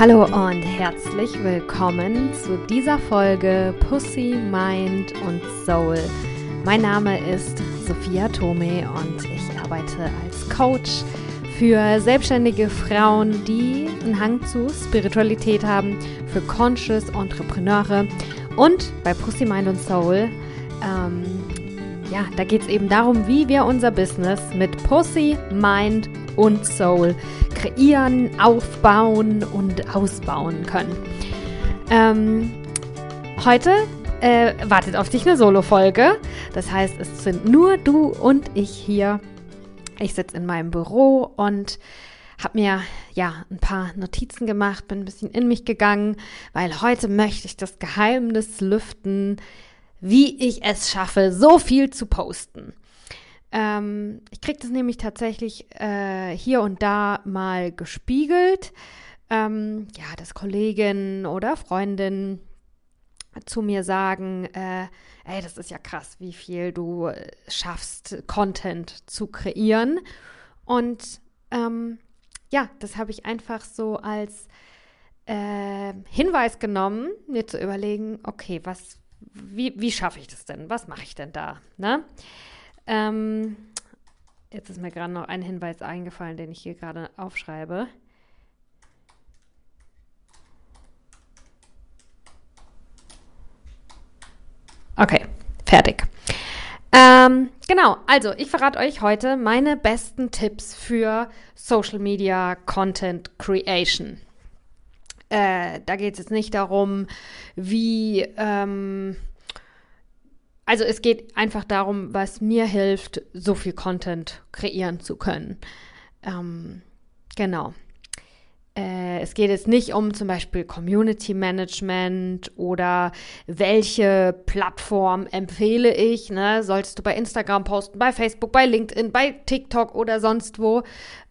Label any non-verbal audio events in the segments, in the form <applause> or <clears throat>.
Hallo und herzlich willkommen zu dieser Folge Pussy, Mind und Soul. Mein Name ist Sophia Tome und ich arbeite als Coach für selbstständige Frauen, die einen Hang zu Spiritualität haben, für Conscious Entrepreneure und bei Pussy, Mind und Soul. Ähm, ja, da geht es eben darum, wie wir unser Business mit Pussy, Mind und Soul kreieren, aufbauen und ausbauen können. Ähm, heute äh, wartet auf dich eine Solo-Folge. Das heißt, es sind nur du und ich hier. Ich sitze in meinem Büro und habe mir ja ein paar Notizen gemacht, bin ein bisschen in mich gegangen, weil heute möchte ich das Geheimnis lüften, wie ich es schaffe, so viel zu posten. Ähm, ich kriege das nämlich tatsächlich äh, hier und da mal gespiegelt. Ähm, ja, dass Kolleginnen oder Freundinnen zu mir sagen, äh, ey, das ist ja krass, wie viel du äh, schaffst, Content zu kreieren. Und ähm, ja, das habe ich einfach so als äh, Hinweis genommen, mir zu überlegen, okay, was, wie, wie schaffe ich das denn? Was mache ich denn da? Ne? Ähm, jetzt ist mir gerade noch ein Hinweis eingefallen, den ich hier gerade aufschreibe. Okay, fertig. Ähm, genau, also ich verrate euch heute meine besten Tipps für Social Media Content Creation. Äh, da geht es jetzt nicht darum, wie ähm, also es geht einfach darum, was mir hilft, so viel Content kreieren zu können. Ähm, genau. Äh, es geht jetzt nicht um zum Beispiel Community Management oder welche Plattform empfehle ich. Ne? Solltest du bei Instagram posten, bei Facebook, bei LinkedIn, bei TikTok oder sonst wo,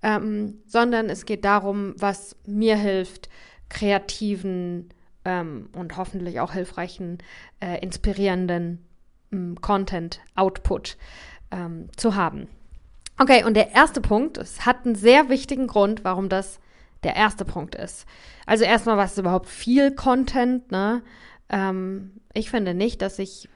ähm, sondern es geht darum, was mir hilft, kreativen ähm, und hoffentlich auch hilfreichen, äh, inspirierenden Content Output ähm, zu haben. Okay, und der erste Punkt, es hat einen sehr wichtigen Grund, warum das der erste Punkt ist. Also erstmal, was ist überhaupt viel Content, ne? Ähm, ich finde nicht, dass ich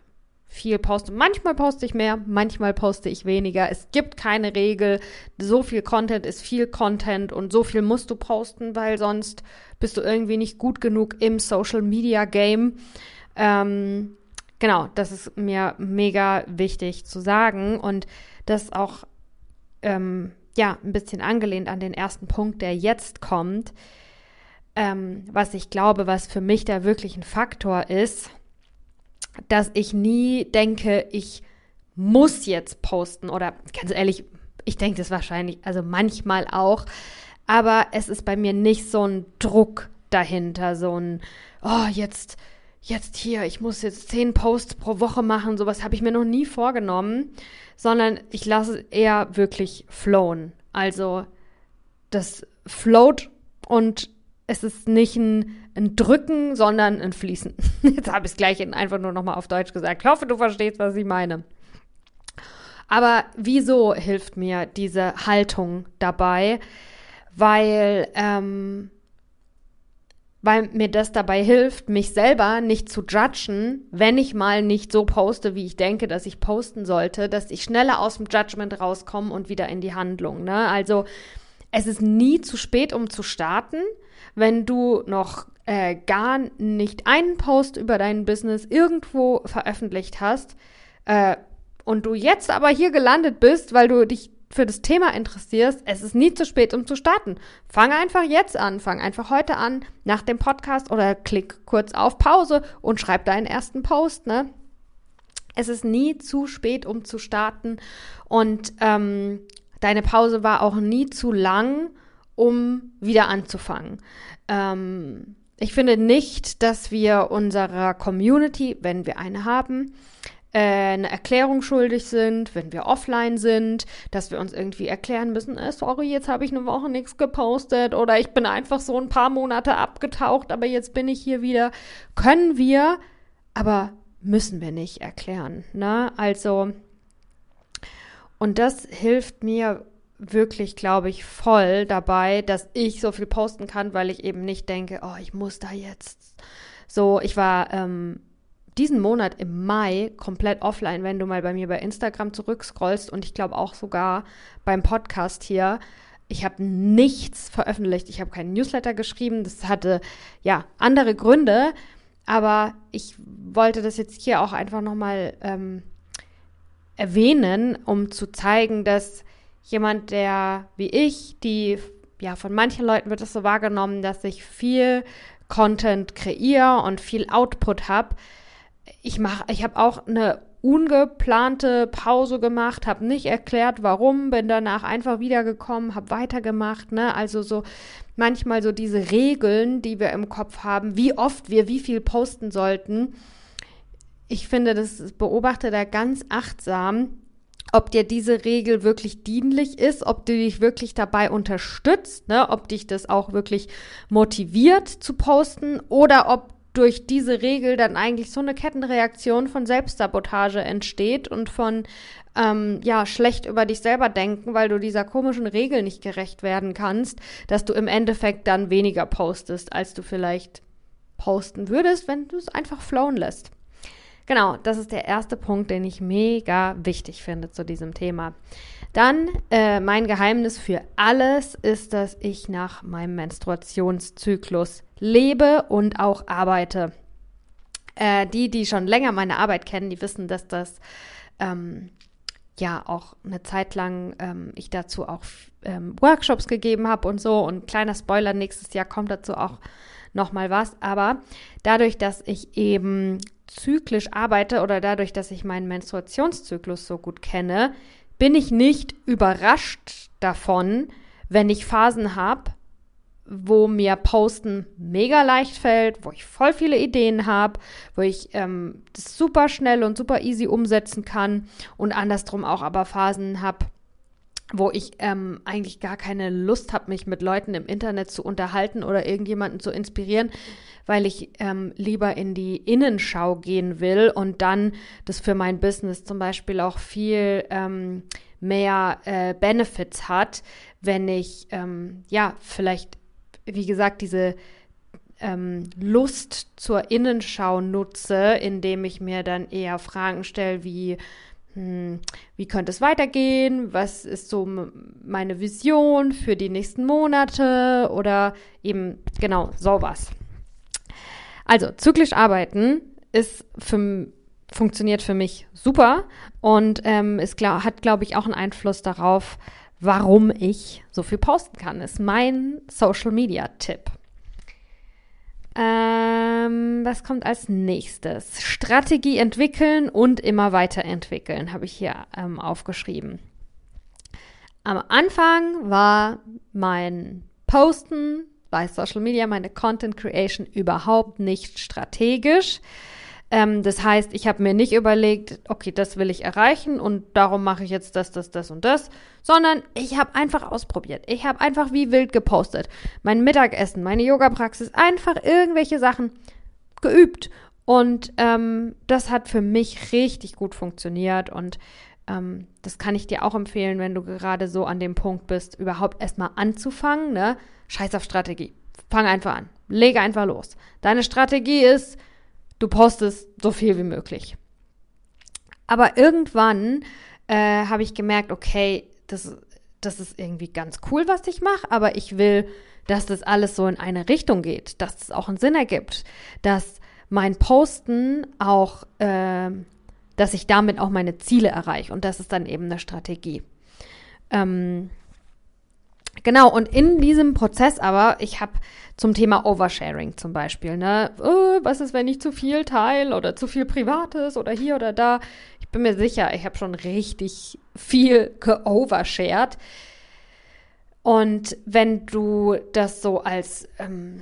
viel poste. Manchmal poste ich mehr, manchmal poste ich weniger. Es gibt keine Regel. So viel Content ist viel Content und so viel musst du posten, weil sonst bist du irgendwie nicht gut genug im Social Media Game. Ähm, genau, das ist mir mega wichtig zu sagen und das auch, ähm, ja, ein bisschen angelehnt an den ersten Punkt, der jetzt kommt. Ähm, was ich glaube, was für mich da wirklich ein Faktor ist, dass ich nie denke, ich muss jetzt posten oder ganz ehrlich, ich denke das wahrscheinlich, also manchmal auch, aber es ist bei mir nicht so ein Druck dahinter, so ein, oh, jetzt jetzt hier, ich muss jetzt zehn Posts pro Woche machen, sowas habe ich mir noch nie vorgenommen, sondern ich lasse eher wirklich flowen. Also das float und es ist nicht ein, ein Drücken, sondern ein Fließen. <laughs> Jetzt habe ich es gleich einfach nur nochmal auf Deutsch gesagt. Ich hoffe, du verstehst, was ich meine. Aber wieso hilft mir diese Haltung dabei? Weil ähm, weil mir das dabei hilft, mich selber nicht zu judgen, wenn ich mal nicht so poste, wie ich denke, dass ich posten sollte, dass ich schneller aus dem Judgment rauskomme und wieder in die Handlung. Ne? Also es ist nie zu spät, um zu starten. Wenn du noch äh, gar nicht einen Post über dein Business irgendwo veröffentlicht hast äh, und du jetzt aber hier gelandet bist, weil du dich für das Thema interessierst, es ist nie zu spät, um zu starten. Fang einfach jetzt an, fang einfach heute an, nach dem Podcast oder klick kurz auf Pause und schreib deinen ersten Post, ne? Es ist nie zu spät, um zu starten und ähm, deine Pause war auch nie zu lang, um wieder anzufangen. Ähm, ich finde nicht, dass wir unserer Community, wenn wir eine haben, eine Erklärung schuldig sind, wenn wir offline sind, dass wir uns irgendwie erklären müssen, äh, sorry, jetzt habe ich eine Woche nichts gepostet oder ich bin einfach so ein paar Monate abgetaucht, aber jetzt bin ich hier wieder. Können wir, aber müssen wir nicht erklären. Ne? Also, und das hilft mir wirklich, glaube ich, voll dabei, dass ich so viel posten kann, weil ich eben nicht denke, oh, ich muss da jetzt. So, ich war ähm, diesen Monat im Mai komplett offline, wenn du mal bei mir bei Instagram zurückscrollst und ich glaube auch sogar beim Podcast hier. Ich habe nichts veröffentlicht, ich habe keinen Newsletter geschrieben, das hatte ja andere Gründe, aber ich wollte das jetzt hier auch einfach nochmal ähm, erwähnen, um zu zeigen, dass jemand, der wie ich, die, ja, von manchen Leuten wird es so wahrgenommen, dass ich viel Content kreiere und viel Output habe. Ich mache, ich habe auch eine ungeplante Pause gemacht, habe nicht erklärt, warum, bin danach einfach wiedergekommen, habe weitergemacht, ne? Also so manchmal so diese Regeln, die wir im Kopf haben, wie oft wir wie viel posten sollten. Ich finde, das beobachte da ganz achtsam, ob dir diese Regel wirklich dienlich ist, ob du dich wirklich dabei unterstützt, ne? ob dich das auch wirklich motiviert zu posten oder ob durch diese Regel dann eigentlich so eine Kettenreaktion von Selbstsabotage entsteht und von ähm, ja schlecht über dich selber denken, weil du dieser komischen Regel nicht gerecht werden kannst, dass du im Endeffekt dann weniger postest, als du vielleicht posten würdest, wenn du es einfach flowen lässt. Genau, das ist der erste Punkt, den ich mega wichtig finde zu diesem Thema. Dann äh, mein Geheimnis für alles ist, dass ich nach meinem Menstruationszyklus lebe und auch arbeite. Äh, die, die schon länger meine Arbeit kennen, die wissen, dass das ähm, ja auch eine Zeit lang ähm, ich dazu auch ähm, Workshops gegeben habe und so. Und kleiner Spoiler, nächstes Jahr kommt dazu auch noch mal was. Aber dadurch, dass ich eben zyklisch arbeite oder dadurch, dass ich meinen Menstruationszyklus so gut kenne, bin ich nicht überrascht davon, wenn ich Phasen habe, wo mir Posten mega leicht fällt, wo ich voll viele Ideen habe, wo ich ähm, das super schnell und super easy umsetzen kann und andersrum auch aber Phasen habe, wo ich ähm, eigentlich gar keine Lust habe, mich mit Leuten im Internet zu unterhalten oder irgendjemanden zu inspirieren, weil ich ähm, lieber in die Innenschau gehen will und dann das für mein Business zum Beispiel auch viel ähm, mehr äh, Benefits hat, wenn ich ähm, ja vielleicht, wie gesagt, diese ähm, Lust zur Innenschau nutze, indem ich mir dann eher Fragen stelle wie hm, wie könnte es weitergehen? Was ist so meine Vision für die nächsten Monate? Oder eben genau sowas. Also, zyklisch arbeiten ist für, funktioniert für mich super und ähm, ist, glaub, hat, glaube ich, auch einen Einfluss darauf, warum ich so viel posten kann. Ist mein Social Media Tipp. Ähm, was kommt als nächstes? Strategie entwickeln und immer weiterentwickeln, habe ich hier ähm, aufgeschrieben. Am Anfang war mein Posten bei Social Media, meine Content Creation überhaupt nicht strategisch. Ähm, das heißt, ich habe mir nicht überlegt, okay, das will ich erreichen und darum mache ich jetzt das, das, das und das, sondern ich habe einfach ausprobiert. Ich habe einfach wie wild gepostet. Mein Mittagessen, meine Yoga-Praxis, einfach irgendwelche Sachen geübt. Und ähm, das hat für mich richtig gut funktioniert und ähm, das kann ich dir auch empfehlen, wenn du gerade so an dem Punkt bist, überhaupt erstmal anzufangen. Ne? Scheiß auf Strategie. Fang einfach an. Lege einfach los. Deine Strategie ist, du postest so viel wie möglich. Aber irgendwann äh, habe ich gemerkt, okay, das, das ist irgendwie ganz cool, was ich mache, aber ich will, dass das alles so in eine Richtung geht, dass es auch einen Sinn ergibt, dass mein Posten auch, äh, dass ich damit auch meine Ziele erreiche und das ist dann eben eine Strategie. Ähm, Genau, und in diesem Prozess aber, ich habe zum Thema Oversharing zum Beispiel, ne? Oh, was ist, wenn ich zu viel teile oder zu viel Privates oder hier oder da? Ich bin mir sicher, ich habe schon richtig viel geovershared. Und wenn du das so als ähm,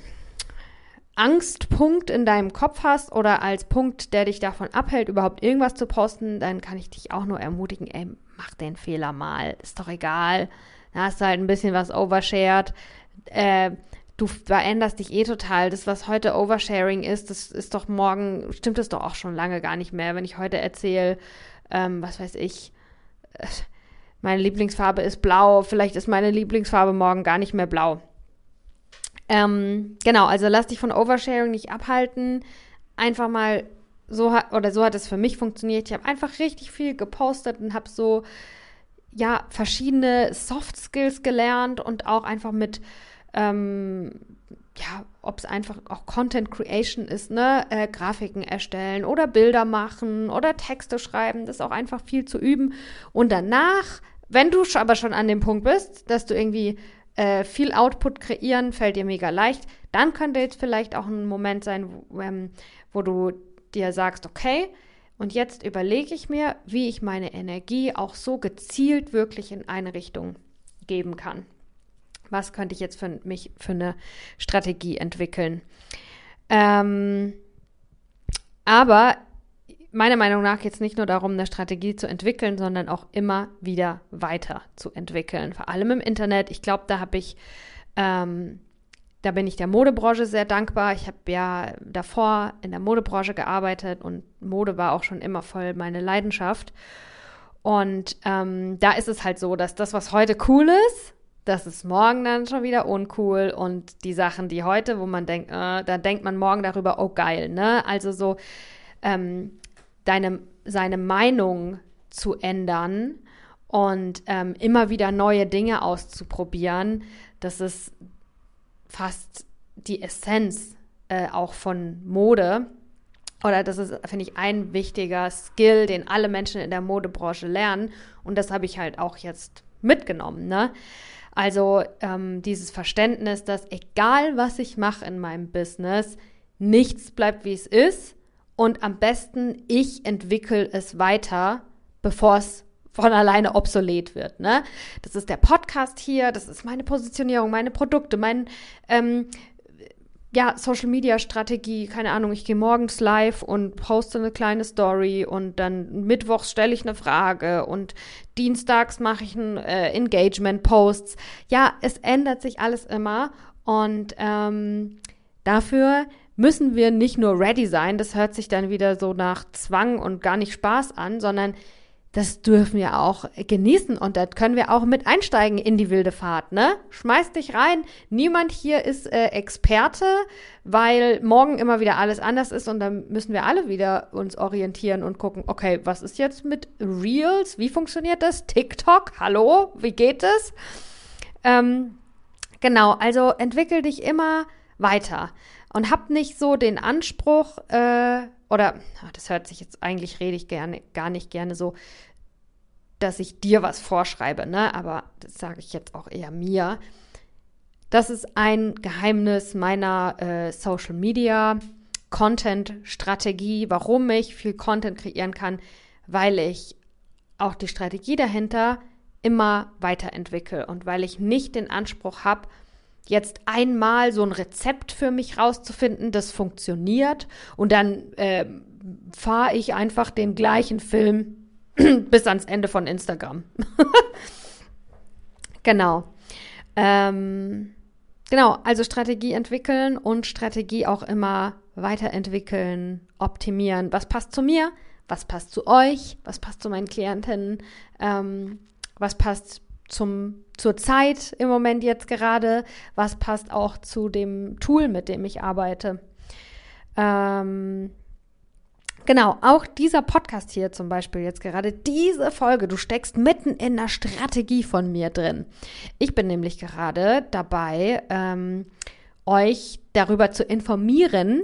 Angstpunkt in deinem Kopf hast oder als Punkt, der dich davon abhält, überhaupt irgendwas zu posten, dann kann ich dich auch nur ermutigen, ey, mach den Fehler mal, ist doch egal da hast du halt ein bisschen was overshared. Äh, du veränderst dich eh total. Das, was heute Oversharing ist, das ist doch morgen, stimmt das doch auch schon lange gar nicht mehr. Wenn ich heute erzähle, ähm, was weiß ich, äh, meine Lieblingsfarbe ist blau, vielleicht ist meine Lieblingsfarbe morgen gar nicht mehr blau. Ähm, genau, also lass dich von Oversharing nicht abhalten. Einfach mal so hat, oder so hat es für mich funktioniert. Ich habe einfach richtig viel gepostet und habe so, ja, verschiedene Soft Skills gelernt und auch einfach mit, ähm, ja, ob es einfach auch Content Creation ist, ne, äh, Grafiken erstellen oder Bilder machen oder Texte schreiben, das ist auch einfach viel zu üben. Und danach, wenn du aber schon an dem Punkt bist, dass du irgendwie äh, viel Output kreieren, fällt dir mega leicht, dann könnte jetzt vielleicht auch ein Moment sein, wo, ähm, wo du dir sagst, okay, und jetzt überlege ich mir, wie ich meine Energie auch so gezielt wirklich in eine Richtung geben kann. Was könnte ich jetzt für mich für eine Strategie entwickeln? Ähm, aber meiner Meinung nach geht es nicht nur darum, eine Strategie zu entwickeln, sondern auch immer wieder weiter zu entwickeln. Vor allem im Internet. Ich glaube, da habe ich ähm, da bin ich der Modebranche sehr dankbar. Ich habe ja davor in der Modebranche gearbeitet und Mode war auch schon immer voll meine Leidenschaft. Und ähm, da ist es halt so, dass das, was heute cool ist, das ist morgen dann schon wieder uncool. Und die Sachen, die heute, wo man denkt, äh, da denkt man morgen darüber, oh geil, ne? Also so ähm, deine, seine Meinung zu ändern und ähm, immer wieder neue Dinge auszuprobieren, das ist fast die Essenz äh, auch von Mode. Oder das ist, finde ich, ein wichtiger Skill, den alle Menschen in der Modebranche lernen. Und das habe ich halt auch jetzt mitgenommen. Ne? Also ähm, dieses Verständnis, dass egal was ich mache in meinem Business, nichts bleibt wie es ist. Und am besten ich entwickle es weiter, bevor es von alleine obsolet wird. Ne? Das ist der Podcast hier, das ist meine Positionierung, meine Produkte, mein ähm, ja, Social Media Strategie, keine Ahnung, ich gehe morgens live und poste eine kleine Story und dann mittwochs stelle ich eine Frage und dienstags mache ich ein äh, Engagement Posts. Ja, es ändert sich alles immer und ähm, dafür müssen wir nicht nur ready sein, das hört sich dann wieder so nach Zwang und gar nicht Spaß an, sondern das dürfen wir auch genießen und da können wir auch mit einsteigen in die wilde Fahrt, ne? Schmeiß dich rein. Niemand hier ist äh, Experte, weil morgen immer wieder alles anders ist und dann müssen wir alle wieder uns orientieren und gucken, okay, was ist jetzt mit Reels? Wie funktioniert das? TikTok? Hallo? Wie geht es? Ähm, genau, also entwickel dich immer weiter und hab nicht so den Anspruch, äh, oder ach, das hört sich jetzt eigentlich rede ich gerne gar nicht gerne so, dass ich dir was vorschreibe, ne? Aber das sage ich jetzt auch eher mir. Das ist ein Geheimnis meiner äh, Social Media Content Strategie, warum ich viel Content kreieren kann, weil ich auch die Strategie dahinter immer weiterentwickle und weil ich nicht den Anspruch habe, jetzt einmal so ein Rezept für mich rauszufinden, das funktioniert und dann äh, fahre ich einfach den gleichen Film <clears throat> bis ans Ende von Instagram. <laughs> genau. Ähm, genau, also Strategie entwickeln und Strategie auch immer weiterentwickeln, optimieren. Was passt zu mir? Was passt zu euch? Was passt zu meinen Klientinnen? Ähm, was passt zum, zur Zeit im Moment jetzt gerade, was passt auch zu dem Tool, mit dem ich arbeite. Ähm, genau, auch dieser Podcast hier zum Beispiel jetzt gerade, diese Folge, du steckst mitten in der Strategie von mir drin. Ich bin nämlich gerade dabei, ähm, euch darüber zu informieren,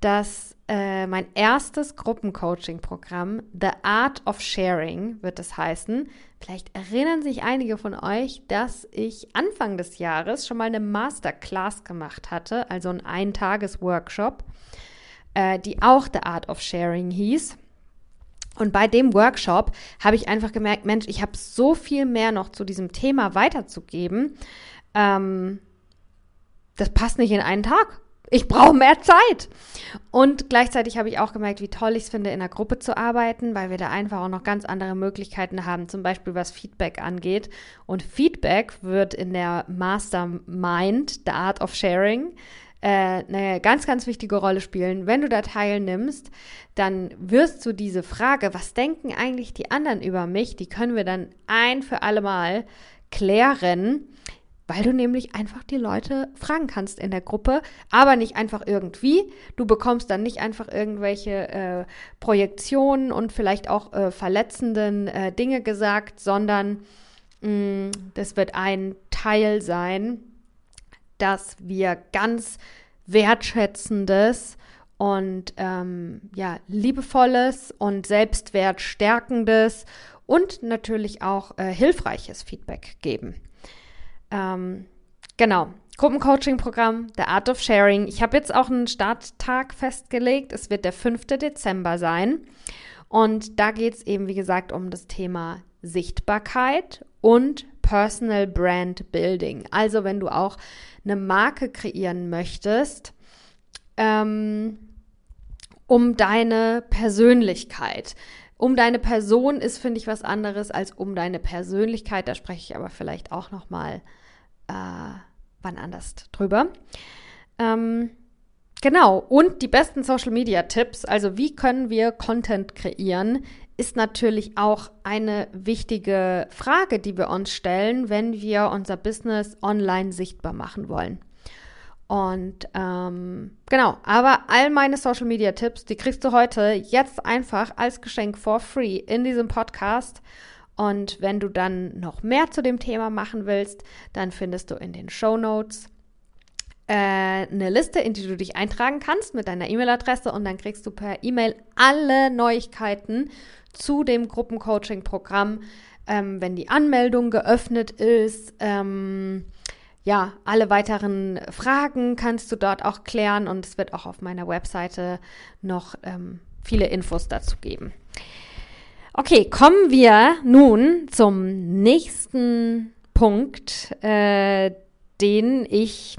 dass äh, mein erstes Gruppencoaching-Programm, The Art of Sharing, wird es heißen. Vielleicht erinnern sich einige von euch, dass ich Anfang des Jahres schon mal eine Masterclass gemacht hatte, also ein Eintages-Workshop, äh, die auch The Art of Sharing hieß. Und bei dem Workshop habe ich einfach gemerkt, Mensch, ich habe so viel mehr noch zu diesem Thema weiterzugeben. Ähm, das passt nicht in einen Tag ich brauche mehr Zeit. Und gleichzeitig habe ich auch gemerkt, wie toll ich es finde, in einer Gruppe zu arbeiten, weil wir da einfach auch noch ganz andere Möglichkeiten haben, zum Beispiel was Feedback angeht. Und Feedback wird in der Mastermind, The Art of Sharing, äh, eine ganz, ganz wichtige Rolle spielen. Wenn du da teilnimmst, dann wirst du diese Frage, was denken eigentlich die anderen über mich, die können wir dann ein für alle Mal klären, weil du nämlich einfach die Leute fragen kannst in der Gruppe, aber nicht einfach irgendwie. Du bekommst dann nicht einfach irgendwelche äh, Projektionen und vielleicht auch äh, verletzenden äh, Dinge gesagt, sondern mh, mm, das wird ein Teil sein, dass wir ganz wertschätzendes und ähm, ja liebevolles und selbstwertstärkendes und natürlich auch äh, hilfreiches Feedback geben. Ähm, genau. Gruppencoaching-Programm, The Art of Sharing. Ich habe jetzt auch einen Starttag festgelegt. Es wird der 5. Dezember sein. Und da geht es eben, wie gesagt, um das Thema Sichtbarkeit und Personal Brand Building. Also wenn du auch eine Marke kreieren möchtest, ähm, um deine Persönlichkeit. Um deine Person ist, finde ich, was anderes als um deine Persönlichkeit. Da spreche ich aber vielleicht auch noch mal äh, wann anders drüber. Ähm, genau. Und die besten Social Media Tipps. Also wie können wir Content kreieren? Ist natürlich auch eine wichtige Frage, die wir uns stellen, wenn wir unser Business online sichtbar machen wollen. Und ähm, genau, aber all meine Social Media Tipps, die kriegst du heute jetzt einfach als Geschenk for free in diesem Podcast. Und wenn du dann noch mehr zu dem Thema machen willst, dann findest du in den Show Notes äh, eine Liste, in die du dich eintragen kannst mit deiner E-Mail-Adresse und dann kriegst du per E-Mail alle Neuigkeiten zu dem Gruppencoaching-Programm, ähm, wenn die Anmeldung geöffnet ist. Ähm, ja, alle weiteren Fragen kannst du dort auch klären und es wird auch auf meiner Webseite noch ähm, viele Infos dazu geben. Okay, kommen wir nun zum nächsten Punkt, äh, den ich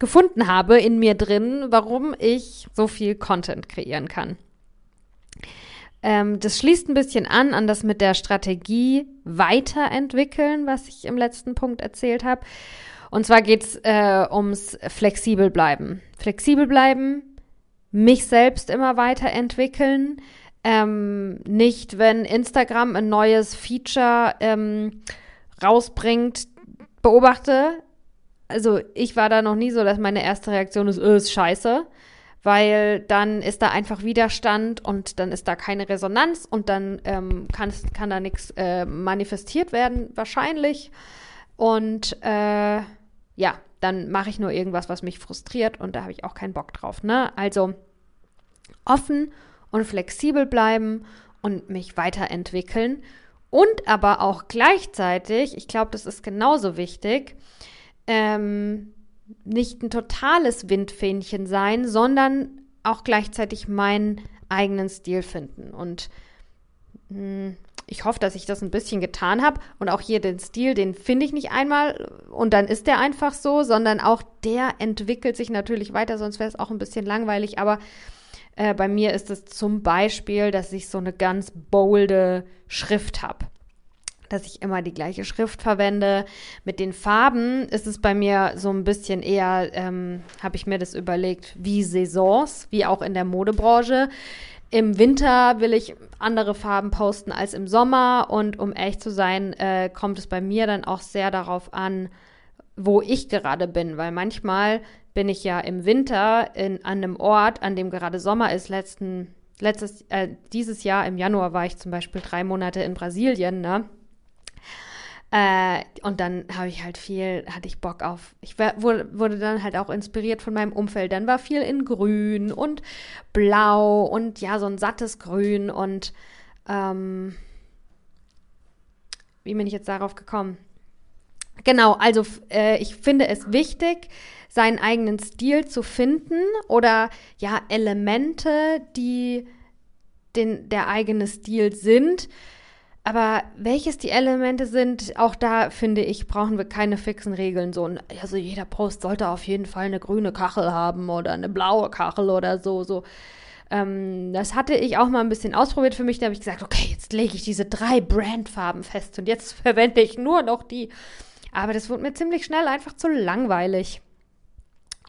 gefunden habe in mir drin, warum ich so viel Content kreieren kann. Ähm, das schließt ein bisschen an an das mit der Strategie weiterentwickeln, was ich im letzten Punkt erzählt habe. Und zwar geht es äh, ums flexibel bleiben. Flexibel bleiben, mich selbst immer weiterentwickeln. Ähm, nicht, wenn Instagram ein neues Feature ähm, rausbringt, beobachte. Also ich war da noch nie so, dass meine erste Reaktion ist, äh, ist scheiße, weil dann ist da einfach Widerstand und dann ist da keine Resonanz und dann ähm, kann, kann da nichts äh, manifestiert werden, wahrscheinlich. Und äh, ja, dann mache ich nur irgendwas, was mich frustriert und da habe ich auch keinen Bock drauf. Ne? Also offen und flexibel bleiben und mich weiterentwickeln und aber auch gleichzeitig, ich glaube, das ist genauso wichtig, ähm, nicht ein totales Windfähnchen sein, sondern auch gleichzeitig meinen eigenen Stil finden. Und hm, ich hoffe, dass ich das ein bisschen getan habe. Und auch hier den Stil, den finde ich nicht einmal und dann ist der einfach so, sondern auch der entwickelt sich natürlich weiter, sonst wäre es auch ein bisschen langweilig. Aber äh, bei mir ist es zum Beispiel, dass ich so eine ganz bolde Schrift habe dass ich immer die gleiche Schrift verwende. Mit den Farben ist es bei mir so ein bisschen eher, ähm, habe ich mir das überlegt, wie Saisons, wie auch in der Modebranche. Im Winter will ich andere Farben posten als im Sommer und um ehrlich zu sein, äh, kommt es bei mir dann auch sehr darauf an, wo ich gerade bin, weil manchmal bin ich ja im Winter in, an einem Ort, an dem gerade Sommer ist. Letzten, letztes, äh, dieses Jahr im Januar war ich zum Beispiel drei Monate in Brasilien, ne? Äh, und dann habe ich halt viel, hatte ich Bock auf, ich wurde, wurde dann halt auch inspiriert von meinem Umfeld. Dann war viel in Grün und Blau und ja, so ein sattes Grün und ähm, wie bin ich jetzt darauf gekommen? Genau, also äh, ich finde es wichtig, seinen eigenen Stil zu finden oder ja, Elemente, die den, der eigene Stil sind aber welches die Elemente sind, auch da finde ich, brauchen wir keine fixen Regeln. So, also jeder Post sollte auf jeden Fall eine grüne Kachel haben oder eine blaue Kachel oder so. so. Ähm, das hatte ich auch mal ein bisschen ausprobiert für mich. Da habe ich gesagt, okay, jetzt lege ich diese drei Brandfarben fest und jetzt <laughs> verwende ich nur noch die. Aber das wurde mir ziemlich schnell einfach zu langweilig.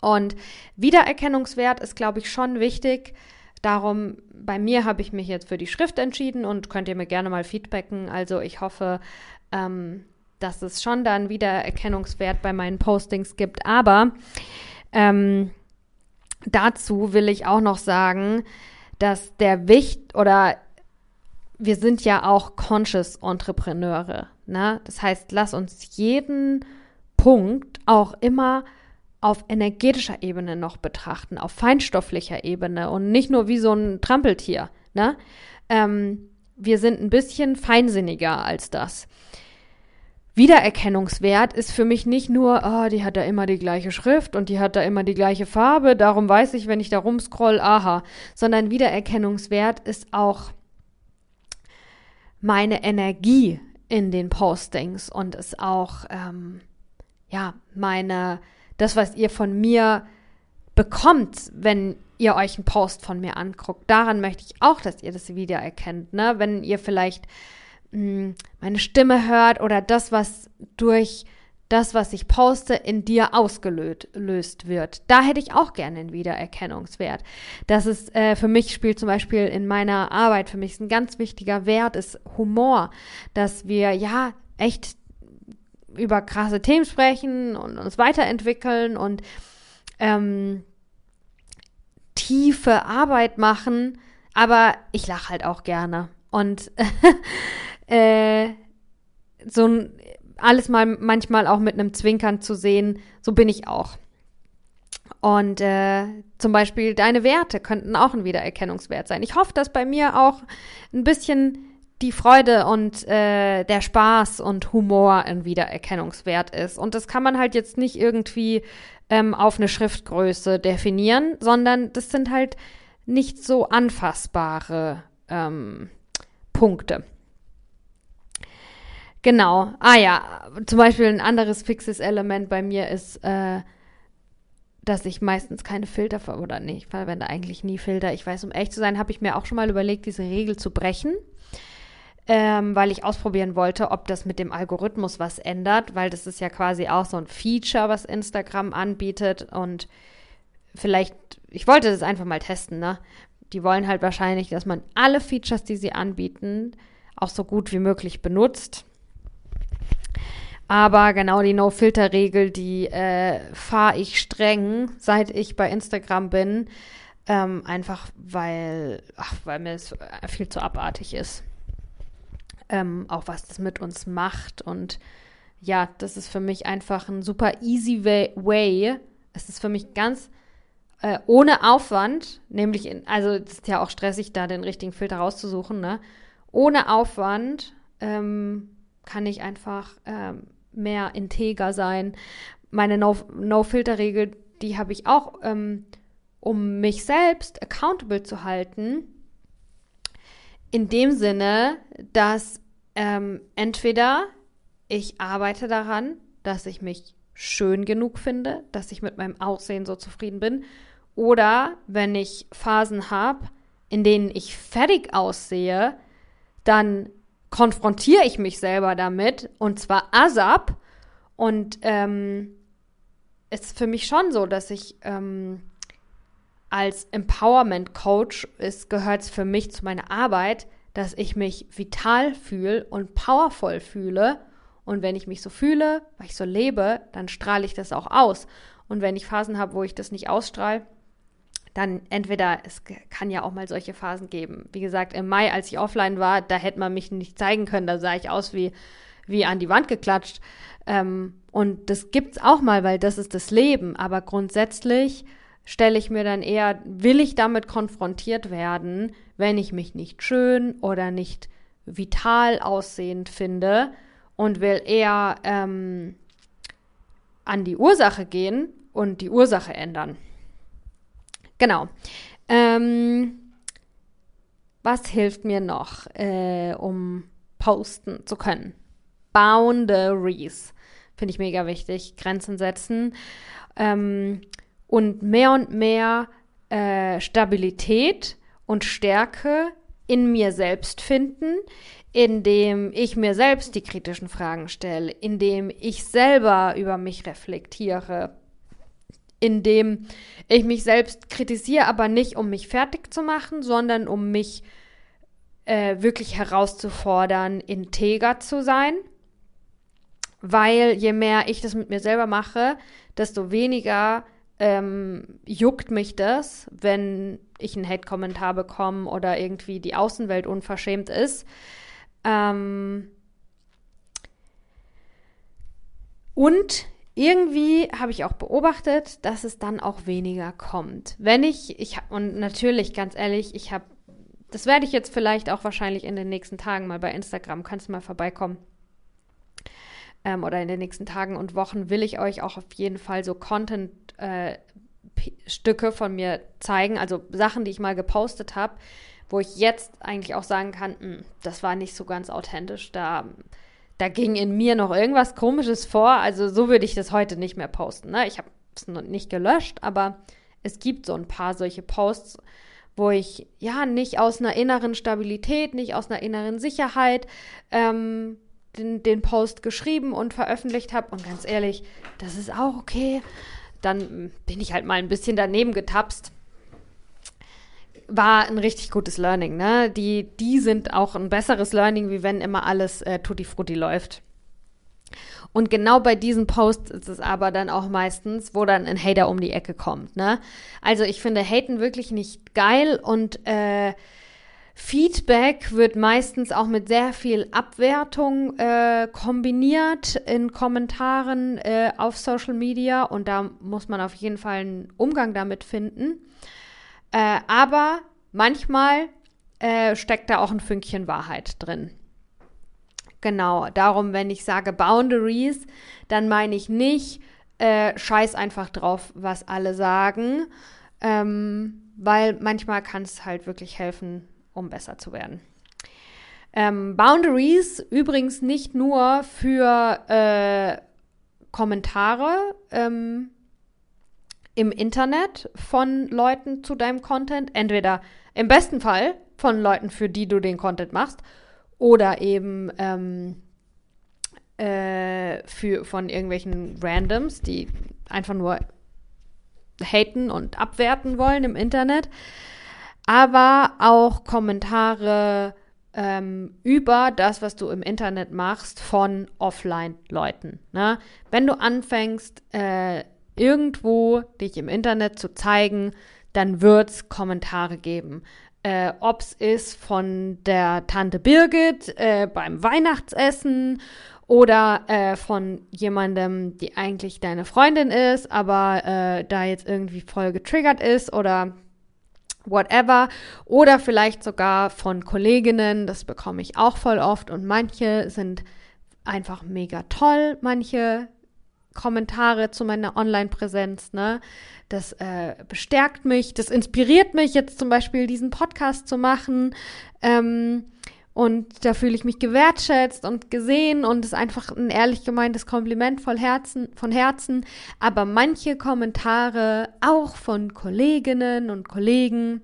Und Wiedererkennungswert ist, glaube ich, schon wichtig. Darum, bei mir habe ich mich jetzt für die Schrift entschieden und könnt ihr mir gerne mal feedbacken. Also ich hoffe, ähm, dass es schon dann Wiedererkennungswert bei meinen Postings gibt. Aber ähm, dazu will ich auch noch sagen, dass der Wicht oder wir sind ja auch Conscious Entrepreneure. Ne? Das heißt, lass uns jeden Punkt auch immer auf energetischer Ebene noch betrachten, auf feinstofflicher Ebene und nicht nur wie so ein Trampeltier. Ne? Ähm, wir sind ein bisschen feinsinniger als das. Wiedererkennungswert ist für mich nicht nur, oh, die hat da immer die gleiche Schrift und die hat da immer die gleiche Farbe, darum weiß ich, wenn ich da rumscroll, aha, sondern Wiedererkennungswert ist auch meine Energie in den Postings und ist auch, ähm, ja, meine, das, was ihr von mir bekommt, wenn ihr euch einen Post von mir anguckt. Daran möchte ich auch, dass ihr das wiedererkennt, ne? Wenn ihr vielleicht mh, meine Stimme hört oder das, was durch das, was ich poste, in dir ausgelöst wird. Da hätte ich auch gerne einen Wiedererkennungswert. Das ist äh, für mich spielt zum Beispiel in meiner Arbeit für mich ein ganz wichtiger Wert ist Humor, dass wir ja echt über krasse Themen sprechen und uns weiterentwickeln und ähm, tiefe Arbeit machen, aber ich lache halt auch gerne und <laughs> äh, so alles mal manchmal auch mit einem Zwinkern zu sehen, so bin ich auch. Und äh, zum Beispiel deine Werte könnten auch ein Wiedererkennungswert sein. Ich hoffe, dass bei mir auch ein bisschen die Freude und äh, der Spaß und Humor ein Wiedererkennungswert ist. Und das kann man halt jetzt nicht irgendwie ähm, auf eine Schriftgröße definieren, sondern das sind halt nicht so anfassbare ähm, Punkte. Genau. Ah ja, zum Beispiel ein anderes fixes Element bei mir ist, äh, dass ich meistens keine Filter ver oder nee, ich verwende eigentlich nie Filter. Ich weiß, um echt zu sein, habe ich mir auch schon mal überlegt, diese Regel zu brechen, ähm, weil ich ausprobieren wollte, ob das mit dem Algorithmus was ändert, weil das ist ja quasi auch so ein Feature, was Instagram anbietet und vielleicht, ich wollte das einfach mal testen, ne? Die wollen halt wahrscheinlich, dass man alle Features, die sie anbieten, auch so gut wie möglich benutzt. Aber genau die No-Filter-Regel, die äh, fahre ich streng, seit ich bei Instagram bin. Ähm, einfach weil, ach, weil mir es viel zu abartig ist. Ähm, auch was das mit uns macht. Und ja, das ist für mich einfach ein super easy way. way. Es ist für mich ganz äh, ohne Aufwand, nämlich, in, also es ist ja auch stressig, da den richtigen Filter rauszusuchen, ne? Ohne Aufwand ähm, kann ich einfach ähm, mehr integer sein. Meine No-Filter-Regel, no die habe ich auch, ähm, um mich selbst accountable zu halten. In dem Sinne, dass ähm, entweder ich arbeite daran, dass ich mich schön genug finde, dass ich mit meinem Aussehen so zufrieden bin, oder wenn ich Phasen habe, in denen ich fertig aussehe, dann konfrontiere ich mich selber damit und zwar ASAP. Und ähm, es ist für mich schon so, dass ich ähm, als Empowerment Coach, es gehört für mich zu meiner Arbeit, dass ich mich vital fühle und powervoll fühle. Und wenn ich mich so fühle, weil ich so lebe, dann strahle ich das auch aus. Und wenn ich Phasen habe, wo ich das nicht ausstrahle, dann entweder, es kann ja auch mal solche Phasen geben. Wie gesagt, im Mai, als ich offline war, da hätte man mich nicht zeigen können, da sah ich aus wie, wie an die Wand geklatscht. Ähm, und das gibt's auch mal, weil das ist das Leben. Aber grundsätzlich stelle ich mir dann eher, will ich damit konfrontiert werden, wenn ich mich nicht schön oder nicht vital aussehend finde und will eher ähm, an die Ursache gehen und die Ursache ändern. Genau. Ähm, was hilft mir noch, äh, um posten zu können? Boundaries. Finde ich mega wichtig. Grenzen setzen. Ähm, und mehr und mehr äh, Stabilität und Stärke in mir selbst finden, indem ich mir selbst die kritischen Fragen stelle, indem ich selber über mich reflektiere, indem ich mich selbst kritisiere, aber nicht um mich fertig zu machen, sondern um mich äh, wirklich herauszufordern, integer zu sein. Weil je mehr ich das mit mir selber mache, desto weniger ähm, juckt mich das, wenn ich einen Hate-Kommentar bekomme oder irgendwie die Außenwelt unverschämt ist. Ähm und irgendwie habe ich auch beobachtet, dass es dann auch weniger kommt. Wenn ich, ich und natürlich, ganz ehrlich, ich habe, das werde ich jetzt vielleicht auch wahrscheinlich in den nächsten Tagen mal bei Instagram, kannst du mal vorbeikommen. Ähm, oder in den nächsten Tagen und Wochen will ich euch auch auf jeden Fall so Content äh, Stücke von mir zeigen, also Sachen, die ich mal gepostet habe, wo ich jetzt eigentlich auch sagen kann, mh, hm, das war nicht so ganz authentisch. Da da ging in mir noch irgendwas Komisches vor. Also so würde ich das heute nicht mehr posten. Ne? Ich habe es nicht gelöscht, aber es gibt so ein paar solche Posts, wo ich ja nicht aus einer inneren Stabilität, nicht aus einer inneren Sicherheit ähm, den, den Post geschrieben und veröffentlicht habe. Und ganz ehrlich, das ist auch okay. Dann bin ich halt mal ein bisschen daneben getapst war ein richtig gutes Learning. Ne? Die, die sind auch ein besseres Learning, wie wenn immer alles äh, tutti frutti läuft. Und genau bei diesen Posts ist es aber dann auch meistens, wo dann ein Hater um die Ecke kommt. Ne? Also ich finde Haten wirklich nicht geil und äh, Feedback wird meistens auch mit sehr viel Abwertung äh, kombiniert in Kommentaren äh, auf Social Media und da muss man auf jeden Fall einen Umgang damit finden. Äh, aber manchmal äh, steckt da auch ein Fünkchen Wahrheit drin. Genau, darum, wenn ich sage Boundaries, dann meine ich nicht, äh, scheiß einfach drauf, was alle sagen, ähm, weil manchmal kann es halt wirklich helfen, um besser zu werden. Ähm, Boundaries übrigens nicht nur für äh, Kommentare, ähm, im Internet von Leuten zu deinem Content. Entweder im besten Fall von Leuten, für die du den Content machst, oder eben ähm, äh, für, von irgendwelchen Randoms, die einfach nur haten und abwerten wollen im Internet. Aber auch Kommentare ähm, über das, was du im Internet machst, von Offline-Leuten. Ne? Wenn du anfängst, äh, irgendwo dich im Internet zu zeigen, dann wird es Kommentare geben. Äh, Ob es ist von der Tante Birgit äh, beim Weihnachtsessen oder äh, von jemandem, die eigentlich deine Freundin ist, aber äh, da jetzt irgendwie voll getriggert ist oder whatever. Oder vielleicht sogar von Kolleginnen, das bekomme ich auch voll oft und manche sind einfach mega toll, manche Kommentare zu meiner Online-Präsenz, ne? Das äh, bestärkt mich, das inspiriert mich jetzt zum Beispiel diesen Podcast zu machen. Ähm, und da fühle ich mich gewertschätzt und gesehen und es ist einfach ein ehrlich gemeintes Kompliment voll Herzen, von Herzen. Aber manche Kommentare, auch von Kolleginnen und Kollegen,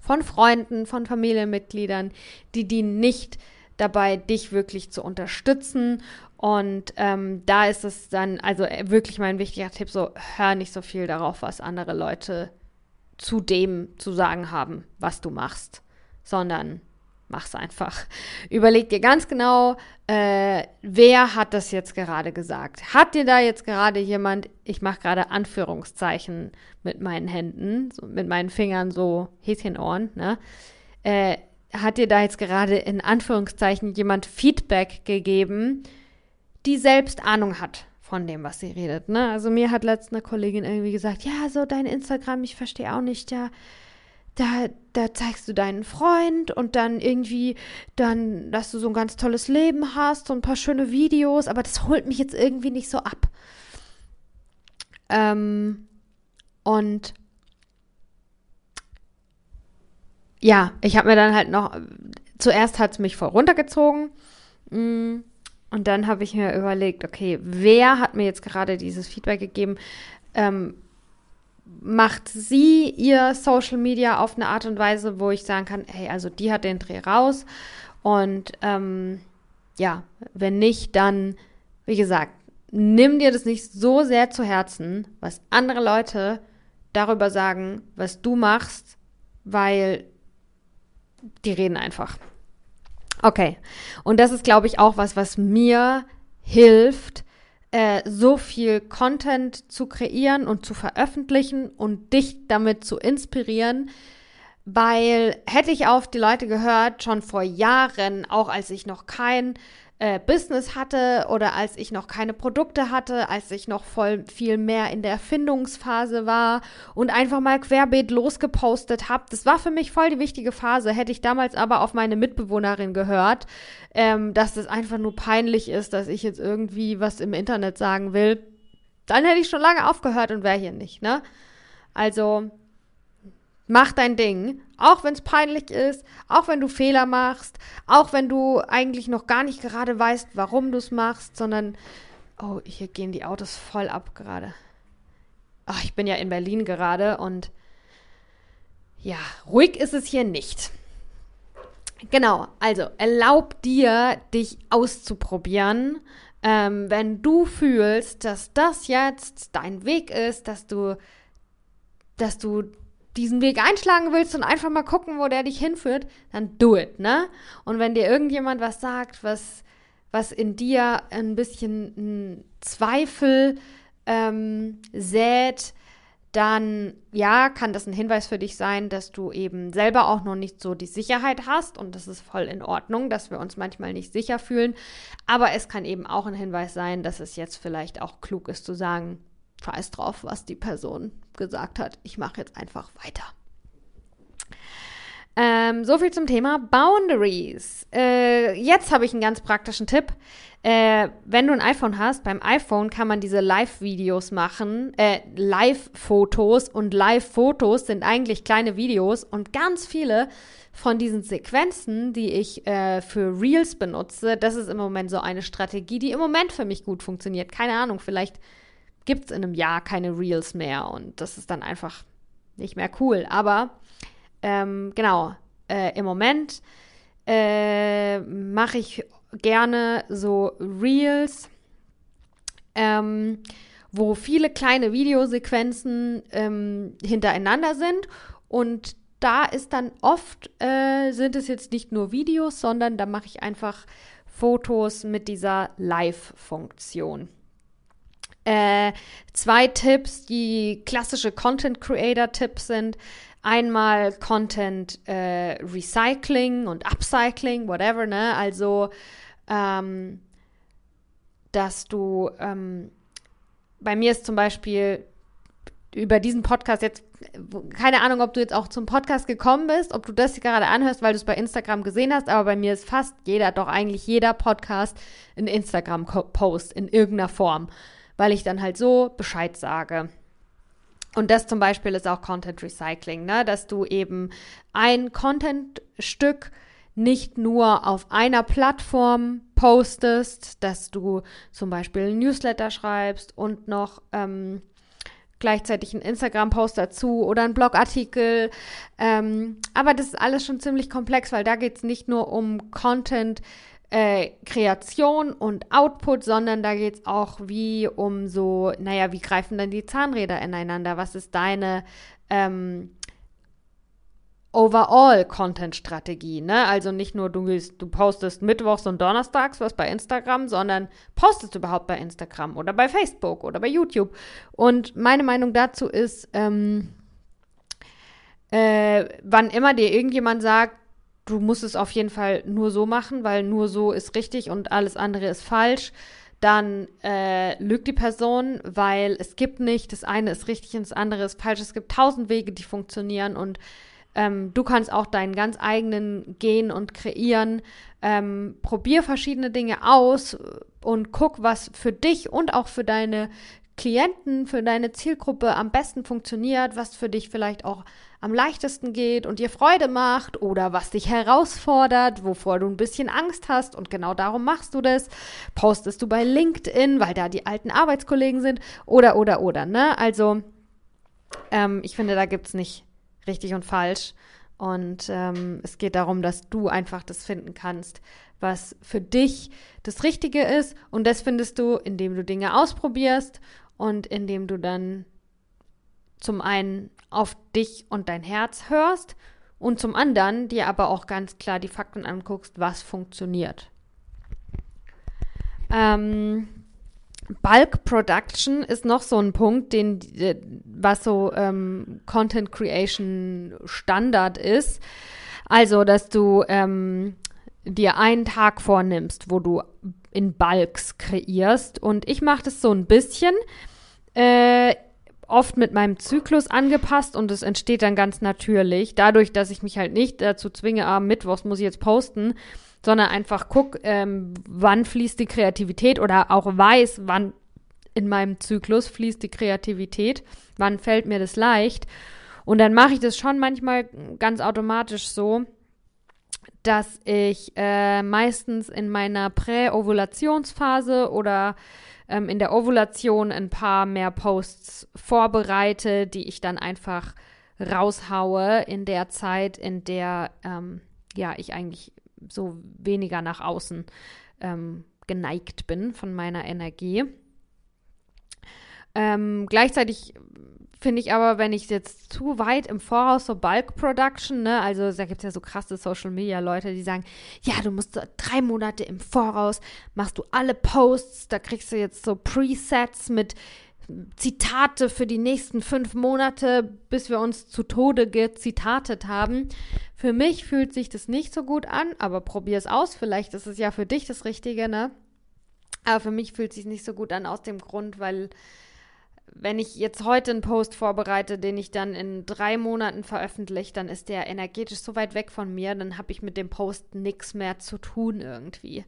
von Freunden, von Familienmitgliedern, die dienen nicht dabei, dich wirklich zu unterstützen und ähm, da ist es dann, also äh, wirklich mein wichtiger Tipp, so hör nicht so viel darauf, was andere Leute zu dem zu sagen haben, was du machst, sondern mach's einfach. Überleg dir ganz genau, äh, wer hat das jetzt gerade gesagt? Hat dir da jetzt gerade jemand, ich mache gerade Anführungszeichen mit meinen Händen, so mit meinen Fingern so Häschenohren, ne? Äh, hat dir da jetzt gerade in Anführungszeichen jemand Feedback gegeben? die selbst Ahnung hat von dem, was sie redet. Ne? Also mir hat letztens eine Kollegin irgendwie gesagt, ja, so dein Instagram, ich verstehe auch nicht, ja, da, da zeigst du deinen Freund und dann irgendwie, dann, dass du so ein ganz tolles Leben hast, so ein paar schöne Videos, aber das holt mich jetzt irgendwie nicht so ab. Ähm, und ja, ich habe mir dann halt noch, zuerst hat es mich voll runtergezogen. Mm, und dann habe ich mir überlegt, okay, wer hat mir jetzt gerade dieses Feedback gegeben? Ähm, macht sie ihr Social Media auf eine Art und Weise, wo ich sagen kann, hey, also die hat den Dreh raus. Und ähm, ja, wenn nicht, dann, wie gesagt, nimm dir das nicht so sehr zu Herzen, was andere Leute darüber sagen, was du machst, weil die reden einfach. Okay. Und das ist, glaube ich, auch was, was mir hilft, äh, so viel Content zu kreieren und zu veröffentlichen und dich damit zu inspirieren, weil hätte ich auf die Leute gehört, schon vor Jahren, auch als ich noch kein äh, Business hatte oder als ich noch keine Produkte hatte, als ich noch voll viel mehr in der Erfindungsphase war und einfach mal querbeet losgepostet habe. Das war für mich voll die wichtige Phase. Hätte ich damals aber auf meine Mitbewohnerin gehört, ähm, dass das einfach nur peinlich ist, dass ich jetzt irgendwie was im Internet sagen will, dann hätte ich schon lange aufgehört und wäre hier nicht, ne? Also Mach dein Ding, auch wenn es peinlich ist, auch wenn du Fehler machst, auch wenn du eigentlich noch gar nicht gerade weißt, warum du es machst, sondern oh, hier gehen die Autos voll ab gerade. Ach, ich bin ja in Berlin gerade und ja, ruhig ist es hier nicht. Genau, also erlaub dir, dich auszuprobieren. Ähm, wenn du fühlst, dass das jetzt dein Weg ist, dass du, dass du diesen Weg einschlagen willst und einfach mal gucken, wo der dich hinführt, dann do it, ne? Und wenn dir irgendjemand was sagt, was, was in dir ein bisschen Zweifel ähm, sät, dann ja, kann das ein Hinweis für dich sein, dass du eben selber auch noch nicht so die Sicherheit hast und das ist voll in Ordnung, dass wir uns manchmal nicht sicher fühlen. Aber es kann eben auch ein Hinweis sein, dass es jetzt vielleicht auch klug ist zu sagen, scheiß drauf, was die Person gesagt hat. Ich mache jetzt einfach weiter. Ähm, so viel zum Thema Boundaries. Äh, jetzt habe ich einen ganz praktischen Tipp. Äh, wenn du ein iPhone hast, beim iPhone kann man diese Live-Videos machen, äh, Live-Fotos und Live-Fotos sind eigentlich kleine Videos und ganz viele von diesen Sequenzen, die ich äh, für Reels benutze, das ist im Moment so eine Strategie, die im Moment für mich gut funktioniert. Keine Ahnung, vielleicht gibt es in einem Jahr keine Reels mehr und das ist dann einfach nicht mehr cool. Aber ähm, genau, äh, im Moment äh, mache ich gerne so Reels, ähm, wo viele kleine Videosequenzen ähm, hintereinander sind und da ist dann oft, äh, sind es jetzt nicht nur Videos, sondern da mache ich einfach Fotos mit dieser Live-Funktion. Äh, zwei Tipps, die klassische Content Creator Tipps sind. Einmal Content äh, Recycling und Upcycling, whatever, ne? Also, ähm, dass du, ähm, bei mir ist zum Beispiel über diesen Podcast jetzt, keine Ahnung, ob du jetzt auch zum Podcast gekommen bist, ob du das gerade anhörst, weil du es bei Instagram gesehen hast, aber bei mir ist fast jeder, doch eigentlich jeder Podcast ein Instagram-Post in irgendeiner Form weil ich dann halt so Bescheid sage. Und das zum Beispiel ist auch Content Recycling, ne? dass du eben ein Contentstück nicht nur auf einer Plattform postest, dass du zum Beispiel ein Newsletter schreibst und noch ähm, gleichzeitig einen Instagram-Post dazu oder einen Blogartikel. Ähm, aber das ist alles schon ziemlich komplex, weil da geht es nicht nur um Content, äh, Kreation und Output, sondern da geht es auch wie um so, naja, wie greifen dann die Zahnräder ineinander? Was ist deine ähm, Overall-Content-Strategie, ne? Also nicht nur du, du postest mittwochs und donnerstags was bei Instagram, sondern postest du überhaupt bei Instagram oder bei Facebook oder bei YouTube. Und meine Meinung dazu ist, ähm, äh, wann immer dir irgendjemand sagt, du musst es auf jeden Fall nur so machen, weil nur so ist richtig und alles andere ist falsch, dann äh, lügt die Person, weil es gibt nicht, das eine ist richtig und das andere ist falsch. Es gibt tausend Wege, die funktionieren und ähm, du kannst auch deinen ganz eigenen gehen und kreieren. Ähm, probier verschiedene Dinge aus und guck, was für dich und auch für deine Klienten, für deine Zielgruppe am besten funktioniert, was für dich vielleicht auch am leichtesten geht und dir Freude macht oder was dich herausfordert, wovor du ein bisschen Angst hast und genau darum machst du das. Postest du bei LinkedIn, weil da die alten Arbeitskollegen sind oder, oder, oder, ne? Also, ähm, ich finde, da gibt es nicht richtig und falsch, Und ähm, es geht darum, dass du einfach das finden kannst, was für dich das Richtige ist. Und das findest du, indem du Dinge ausprobierst und indem du dann zum einen auf dich und dein Herz hörst und zum anderen dir aber auch ganz klar die Fakten anguckst, was funktioniert. Ähm, Bulk Production ist noch so ein Punkt, den, äh, was so ähm, Content Creation Standard ist. Also, dass du ähm, dir einen Tag vornimmst, wo du in Bulks kreierst. Und ich mache das so ein bisschen. Äh, oft mit meinem Zyklus angepasst und es entsteht dann ganz natürlich, dadurch, dass ich mich halt nicht dazu zwinge, ah, Mittwochs muss ich jetzt posten, sondern einfach guck, ähm, wann fließt die Kreativität oder auch weiß, wann in meinem Zyklus fließt die Kreativität, wann fällt mir das leicht. Und dann mache ich das schon manchmal ganz automatisch so, dass ich äh, meistens in meiner Präovulationsphase oder ähm, in der Ovulation ein paar mehr Posts vorbereite, die ich dann einfach raushaue in der Zeit, in der ähm, ja ich eigentlich so weniger nach außen ähm, geneigt bin von meiner Energie. Ähm, gleichzeitig finde ich aber, wenn ich jetzt zu weit im Voraus so Bulk Production, ne, also da gibt es ja so krasse Social Media Leute, die sagen, ja, du musst drei Monate im Voraus, machst du alle Posts, da kriegst du jetzt so Presets mit Zitate für die nächsten fünf Monate, bis wir uns zu Tode gezitatet haben. Für mich fühlt sich das nicht so gut an, aber probier es aus. Vielleicht ist es ja für dich das Richtige, ne? Aber für mich fühlt es sich nicht so gut an aus dem Grund, weil wenn ich jetzt heute einen Post vorbereite, den ich dann in drei Monaten veröffentliche, dann ist der energetisch so weit weg von mir, dann habe ich mit dem Post nichts mehr zu tun irgendwie.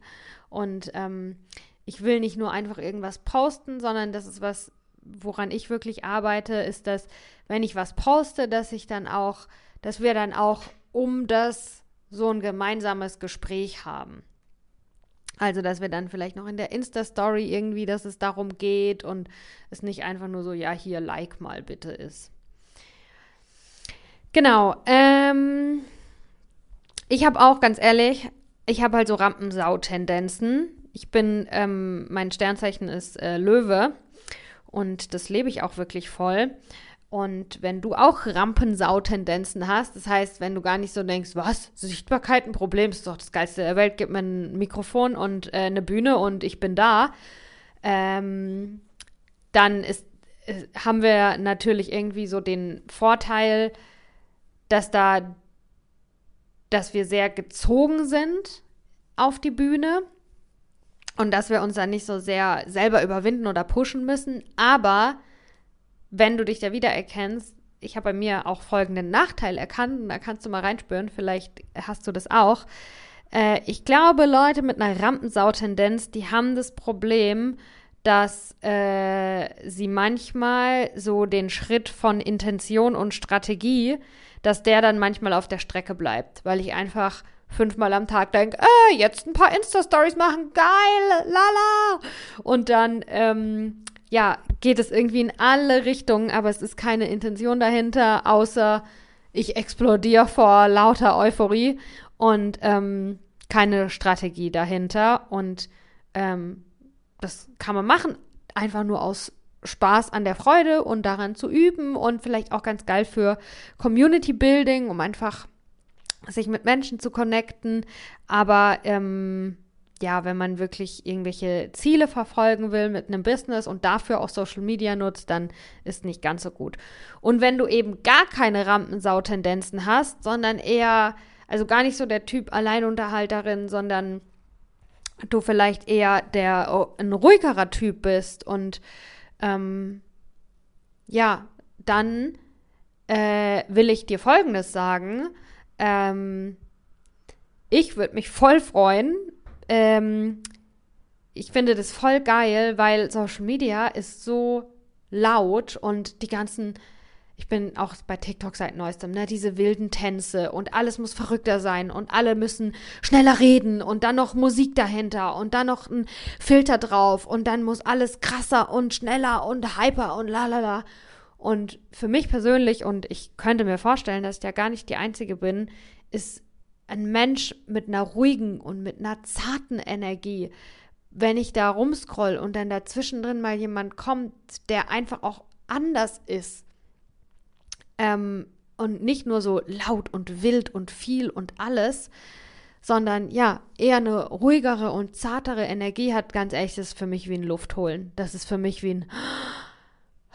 Und ähm, ich will nicht nur einfach irgendwas posten, sondern das ist was, woran ich wirklich arbeite, ist, dass wenn ich was poste, dass ich dann auch, dass wir dann auch um das so ein gemeinsames Gespräch haben. Also, dass wir dann vielleicht noch in der Insta-Story irgendwie, dass es darum geht und es nicht einfach nur so, ja, hier, like mal bitte ist. Genau. Ähm, ich habe auch, ganz ehrlich, ich habe halt so Rampensau-Tendenzen. Ich bin, ähm, mein Sternzeichen ist äh, Löwe und das lebe ich auch wirklich voll. Und wenn du auch Rampensau-Tendenzen hast, das heißt, wenn du gar nicht so denkst, was, Sichtbarkeit ein Problem, ist doch das Geilste der Welt, gib mir ein Mikrofon und äh, eine Bühne und ich bin da, ähm, dann ist, äh, haben wir natürlich irgendwie so den Vorteil, dass da, dass wir sehr gezogen sind auf die Bühne und dass wir uns dann nicht so sehr selber überwinden oder pushen müssen, aber wenn du dich da wiedererkennst, ich habe bei mir auch folgenden Nachteil erkannt, und da kannst du mal reinspüren, vielleicht hast du das auch. Äh, ich glaube, Leute mit einer Rampensau-Tendenz, die haben das Problem, dass äh, sie manchmal so den Schritt von Intention und Strategie, dass der dann manchmal auf der Strecke bleibt, weil ich einfach fünfmal am Tag denke, äh, jetzt ein paar Insta-Stories machen, geil, lala. Und dann ähm, ja, geht es irgendwie in alle Richtungen, aber es ist keine Intention dahinter, außer ich explodiere vor lauter Euphorie und ähm, keine Strategie dahinter. Und ähm, das kann man machen, einfach nur aus Spaß an der Freude und daran zu üben und vielleicht auch ganz geil für Community Building, um einfach sich mit Menschen zu connecten. Aber ähm, ja, wenn man wirklich irgendwelche Ziele verfolgen will mit einem Business und dafür auch Social Media nutzt, dann ist nicht ganz so gut. Und wenn du eben gar keine Rampensau-Tendenzen hast, sondern eher, also gar nicht so der Typ Alleinunterhalterin, sondern du vielleicht eher der oh, ein ruhigerer Typ bist und ähm, ja, dann äh, will ich dir Folgendes sagen. Ähm, ich würde mich voll freuen, ähm, ich finde das voll geil, weil Social Media ist so laut und die ganzen, ich bin auch bei TikTok seit neuestem, ne, diese wilden Tänze und alles muss verrückter sein und alle müssen schneller reden und dann noch Musik dahinter und dann noch ein Filter drauf und dann muss alles krasser und schneller und hyper und lalala. Und für mich persönlich, und ich könnte mir vorstellen, dass ich ja gar nicht die Einzige bin, ist ein Mensch mit einer ruhigen und mit einer zarten Energie. Wenn ich da rumscroll und dann dazwischen drin mal jemand kommt, der einfach auch anders ist ähm, und nicht nur so laut und wild und viel und alles, sondern ja, eher eine ruhigere und zartere Energie hat, ganz ehrlich, das ist für mich wie ein Luftholen. Das ist für mich wie ein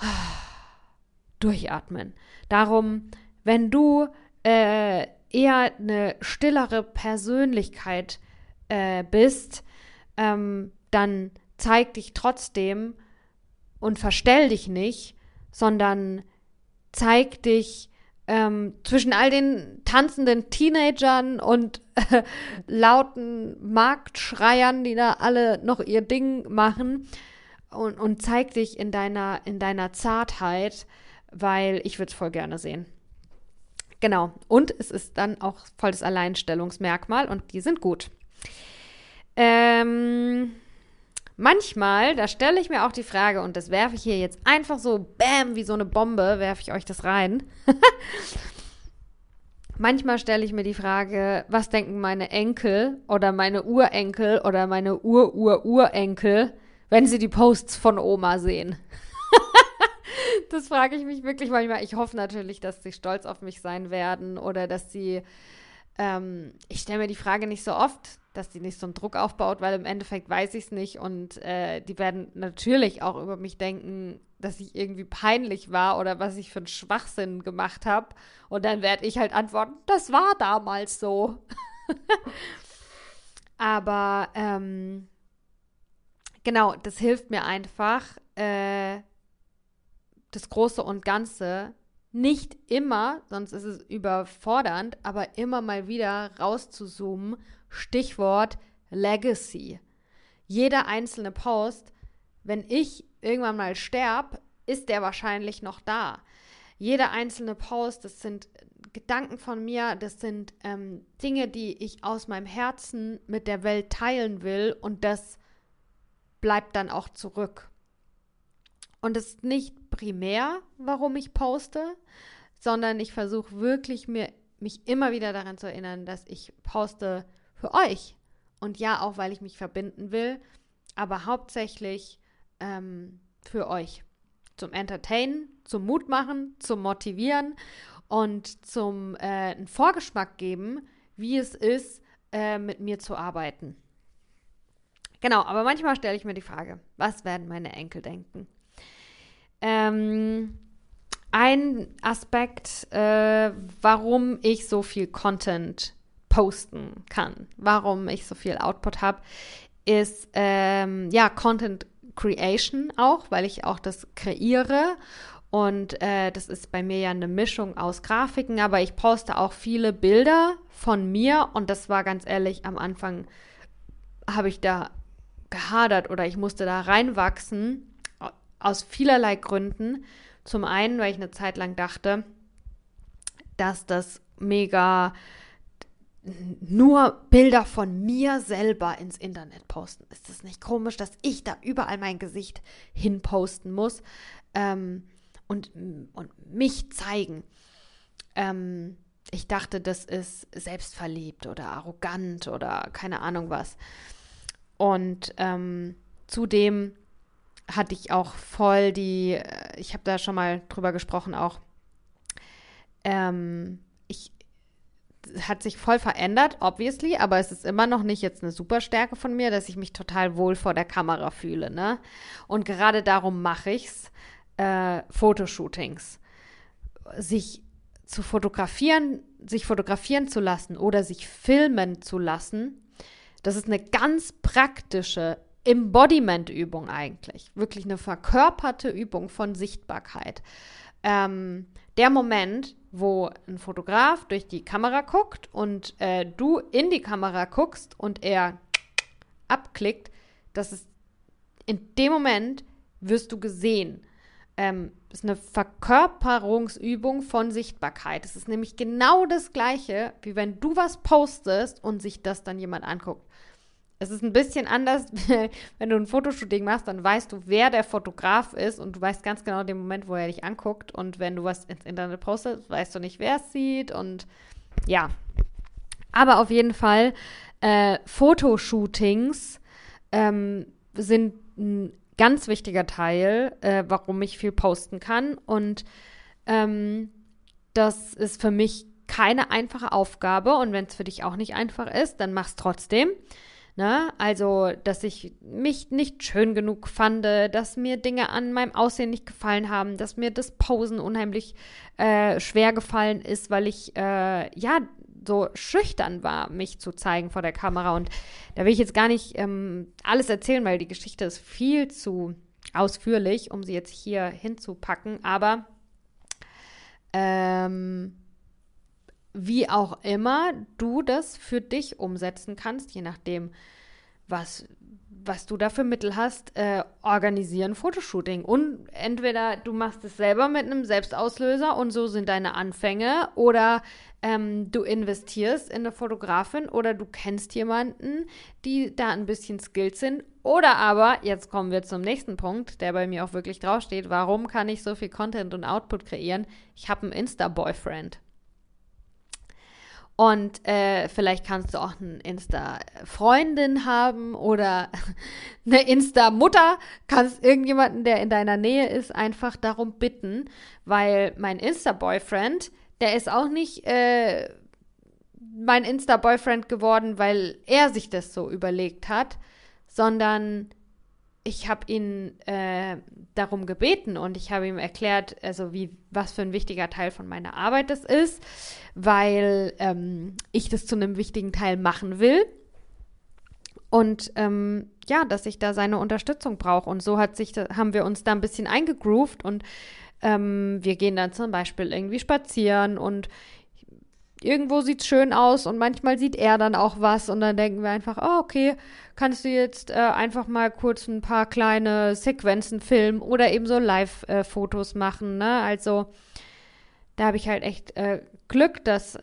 <sighs> Durchatmen. Darum, wenn du äh, eher eine stillere Persönlichkeit äh, bist, ähm, dann zeig dich trotzdem und verstell dich nicht, sondern zeig dich ähm, zwischen all den tanzenden Teenagern und äh, <laughs> lauten Marktschreiern, die da alle noch ihr Ding machen und, und zeig dich in deiner, in deiner Zartheit, weil ich würde es voll gerne sehen. Genau. Und es ist dann auch voll das Alleinstellungsmerkmal und die sind gut. Ähm, manchmal, da stelle ich mir auch die Frage, und das werfe ich hier jetzt einfach so, bam, wie so eine Bombe, werfe ich euch das rein. <laughs> manchmal stelle ich mir die Frage, was denken meine Enkel oder meine Urenkel oder meine Ur-Ur-Urenkel, wenn sie die Posts von Oma sehen? Das frage ich mich wirklich manchmal. Ich hoffe natürlich, dass sie stolz auf mich sein werden oder dass sie. Ähm, ich stelle mir die Frage nicht so oft, dass die nicht so einen Druck aufbaut, weil im Endeffekt weiß ich es nicht und äh, die werden natürlich auch über mich denken, dass ich irgendwie peinlich war oder was ich für einen Schwachsinn gemacht habe. Und dann werde ich halt antworten, das war damals so. <laughs> Aber ähm, genau, das hilft mir einfach, äh, das Große und Ganze nicht immer, sonst ist es überfordernd, aber immer mal wieder rauszuzoomen. Stichwort Legacy. Jeder einzelne Post, wenn ich irgendwann mal sterb, ist der wahrscheinlich noch da. Jeder einzelne Post, das sind Gedanken von mir, das sind ähm, Dinge, die ich aus meinem Herzen mit der Welt teilen will und das bleibt dann auch zurück. Und es ist nicht primär, warum ich poste, sondern ich versuche wirklich mir, mich immer wieder daran zu erinnern, dass ich poste für euch. Und ja, auch weil ich mich verbinden will, aber hauptsächlich ähm, für euch. Zum Entertainen, zum Mut machen, zum Motivieren und zum äh, einen Vorgeschmack geben, wie es ist, äh, mit mir zu arbeiten. Genau, aber manchmal stelle ich mir die Frage, was werden meine Enkel denken? Ähm, ein Aspekt, äh, warum ich so viel Content posten kann, warum ich so viel Output habe, ist ähm, ja Content Creation auch, weil ich auch das kreiere. Und äh, das ist bei mir ja eine Mischung aus Grafiken, aber ich poste auch viele Bilder von mir. Und das war ganz ehrlich am Anfang habe ich da gehadert oder ich musste da reinwachsen aus vielerlei Gründen. Zum einen, weil ich eine Zeit lang dachte, dass das mega nur Bilder von mir selber ins Internet posten. Ist das nicht komisch, dass ich da überall mein Gesicht hinposten muss ähm, und, und mich zeigen? Ähm, ich dachte, das ist selbstverliebt oder arrogant oder keine Ahnung was. Und ähm, zudem hatte ich auch voll die, äh, ich habe da schon mal drüber gesprochen auch, ähm, ich, hat sich voll verändert, obviously, aber es ist immer noch nicht jetzt eine Superstärke von mir, dass ich mich total wohl vor der Kamera fühle, ne? Und gerade darum mache ich's, äh, Fotoshootings. Sich zu fotografieren, sich fotografieren zu lassen oder sich filmen zu lassen, das ist eine ganz praktische Embodiment-Übung eigentlich. Wirklich eine verkörperte Übung von Sichtbarkeit. Ähm, der Moment, wo ein Fotograf durch die Kamera guckt und äh, du in die Kamera guckst und er abklickt, das ist in dem Moment wirst du gesehen. Ähm, ist eine Verkörperungsübung von Sichtbarkeit. Es ist nämlich genau das Gleiche, wie wenn du was postest und sich das dann jemand anguckt. Es ist ein bisschen anders, <laughs> wenn du ein Fotoshooting machst, dann weißt du, wer der Fotograf ist und du weißt ganz genau den Moment, wo er dich anguckt. Und wenn du was ins Internet postest, weißt du nicht, wer es sieht. Und ja. Aber auf jeden Fall, äh, Fotoshootings ähm, sind ein ganz wichtiger Teil, äh, warum ich viel posten kann. Und ähm, das ist für mich keine einfache Aufgabe. Und wenn es für dich auch nicht einfach ist, dann mach's trotzdem. Ne? Also, dass ich mich nicht schön genug fand, dass mir Dinge an meinem Aussehen nicht gefallen haben, dass mir das Posen unheimlich äh, schwer gefallen ist, weil ich äh, ja so schüchtern war, mich zu zeigen vor der Kamera. Und da will ich jetzt gar nicht ähm, alles erzählen, weil die Geschichte ist viel zu ausführlich, um sie jetzt hier hinzupacken. Aber ähm, wie auch immer du das für dich umsetzen kannst, je nachdem, was, was du da für Mittel hast, äh, organisieren Fotoshooting. Und entweder du machst es selber mit einem Selbstauslöser und so sind deine Anfänge, oder ähm, du investierst in eine Fotografin oder du kennst jemanden, die da ein bisschen skilled sind. Oder aber, jetzt kommen wir zum nächsten Punkt, der bei mir auch wirklich draufsteht, warum kann ich so viel Content und Output kreieren? Ich habe einen Insta-Boyfriend. Und äh, vielleicht kannst du auch eine Insta-Freundin haben oder <laughs> eine Insta-Mutter. Kannst irgendjemanden, der in deiner Nähe ist, einfach darum bitten, weil mein Insta-Boyfriend, der ist auch nicht äh, mein Insta-Boyfriend geworden, weil er sich das so überlegt hat, sondern ich habe ihn äh, darum gebeten und ich habe ihm erklärt, also wie was für ein wichtiger Teil von meiner Arbeit das ist, weil ähm, ich das zu einem wichtigen Teil machen will. Und ähm, ja, dass ich da seine Unterstützung brauche. Und so hat sich haben wir uns da ein bisschen eingegroovt und ähm, wir gehen dann zum Beispiel irgendwie spazieren und irgendwo sieht es schön aus und manchmal sieht er dann auch was und dann denken wir einfach, oh, okay, kannst du jetzt äh, einfach mal kurz ein paar kleine Sequenzen filmen oder eben so Live-Fotos machen, ne? Also da habe ich halt echt äh, Glück, dass,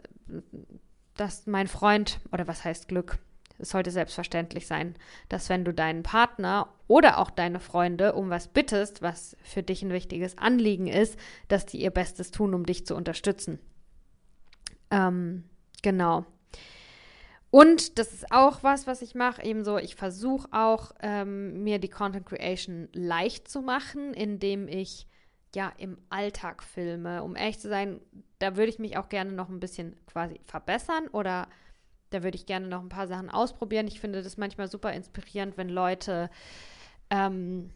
dass mein Freund, oder was heißt Glück? Es sollte selbstverständlich sein, dass wenn du deinen Partner oder auch deine Freunde um was bittest, was für dich ein wichtiges Anliegen ist, dass die ihr Bestes tun, um dich zu unterstützen. Ähm, genau. Und das ist auch was, was ich mache, ebenso, ich versuche auch, ähm, mir die Content Creation leicht zu machen, indem ich ja im Alltag filme. Um ehrlich zu sein, da würde ich mich auch gerne noch ein bisschen quasi verbessern oder da würde ich gerne noch ein paar Sachen ausprobieren. Ich finde das manchmal super inspirierend, wenn Leute ähm,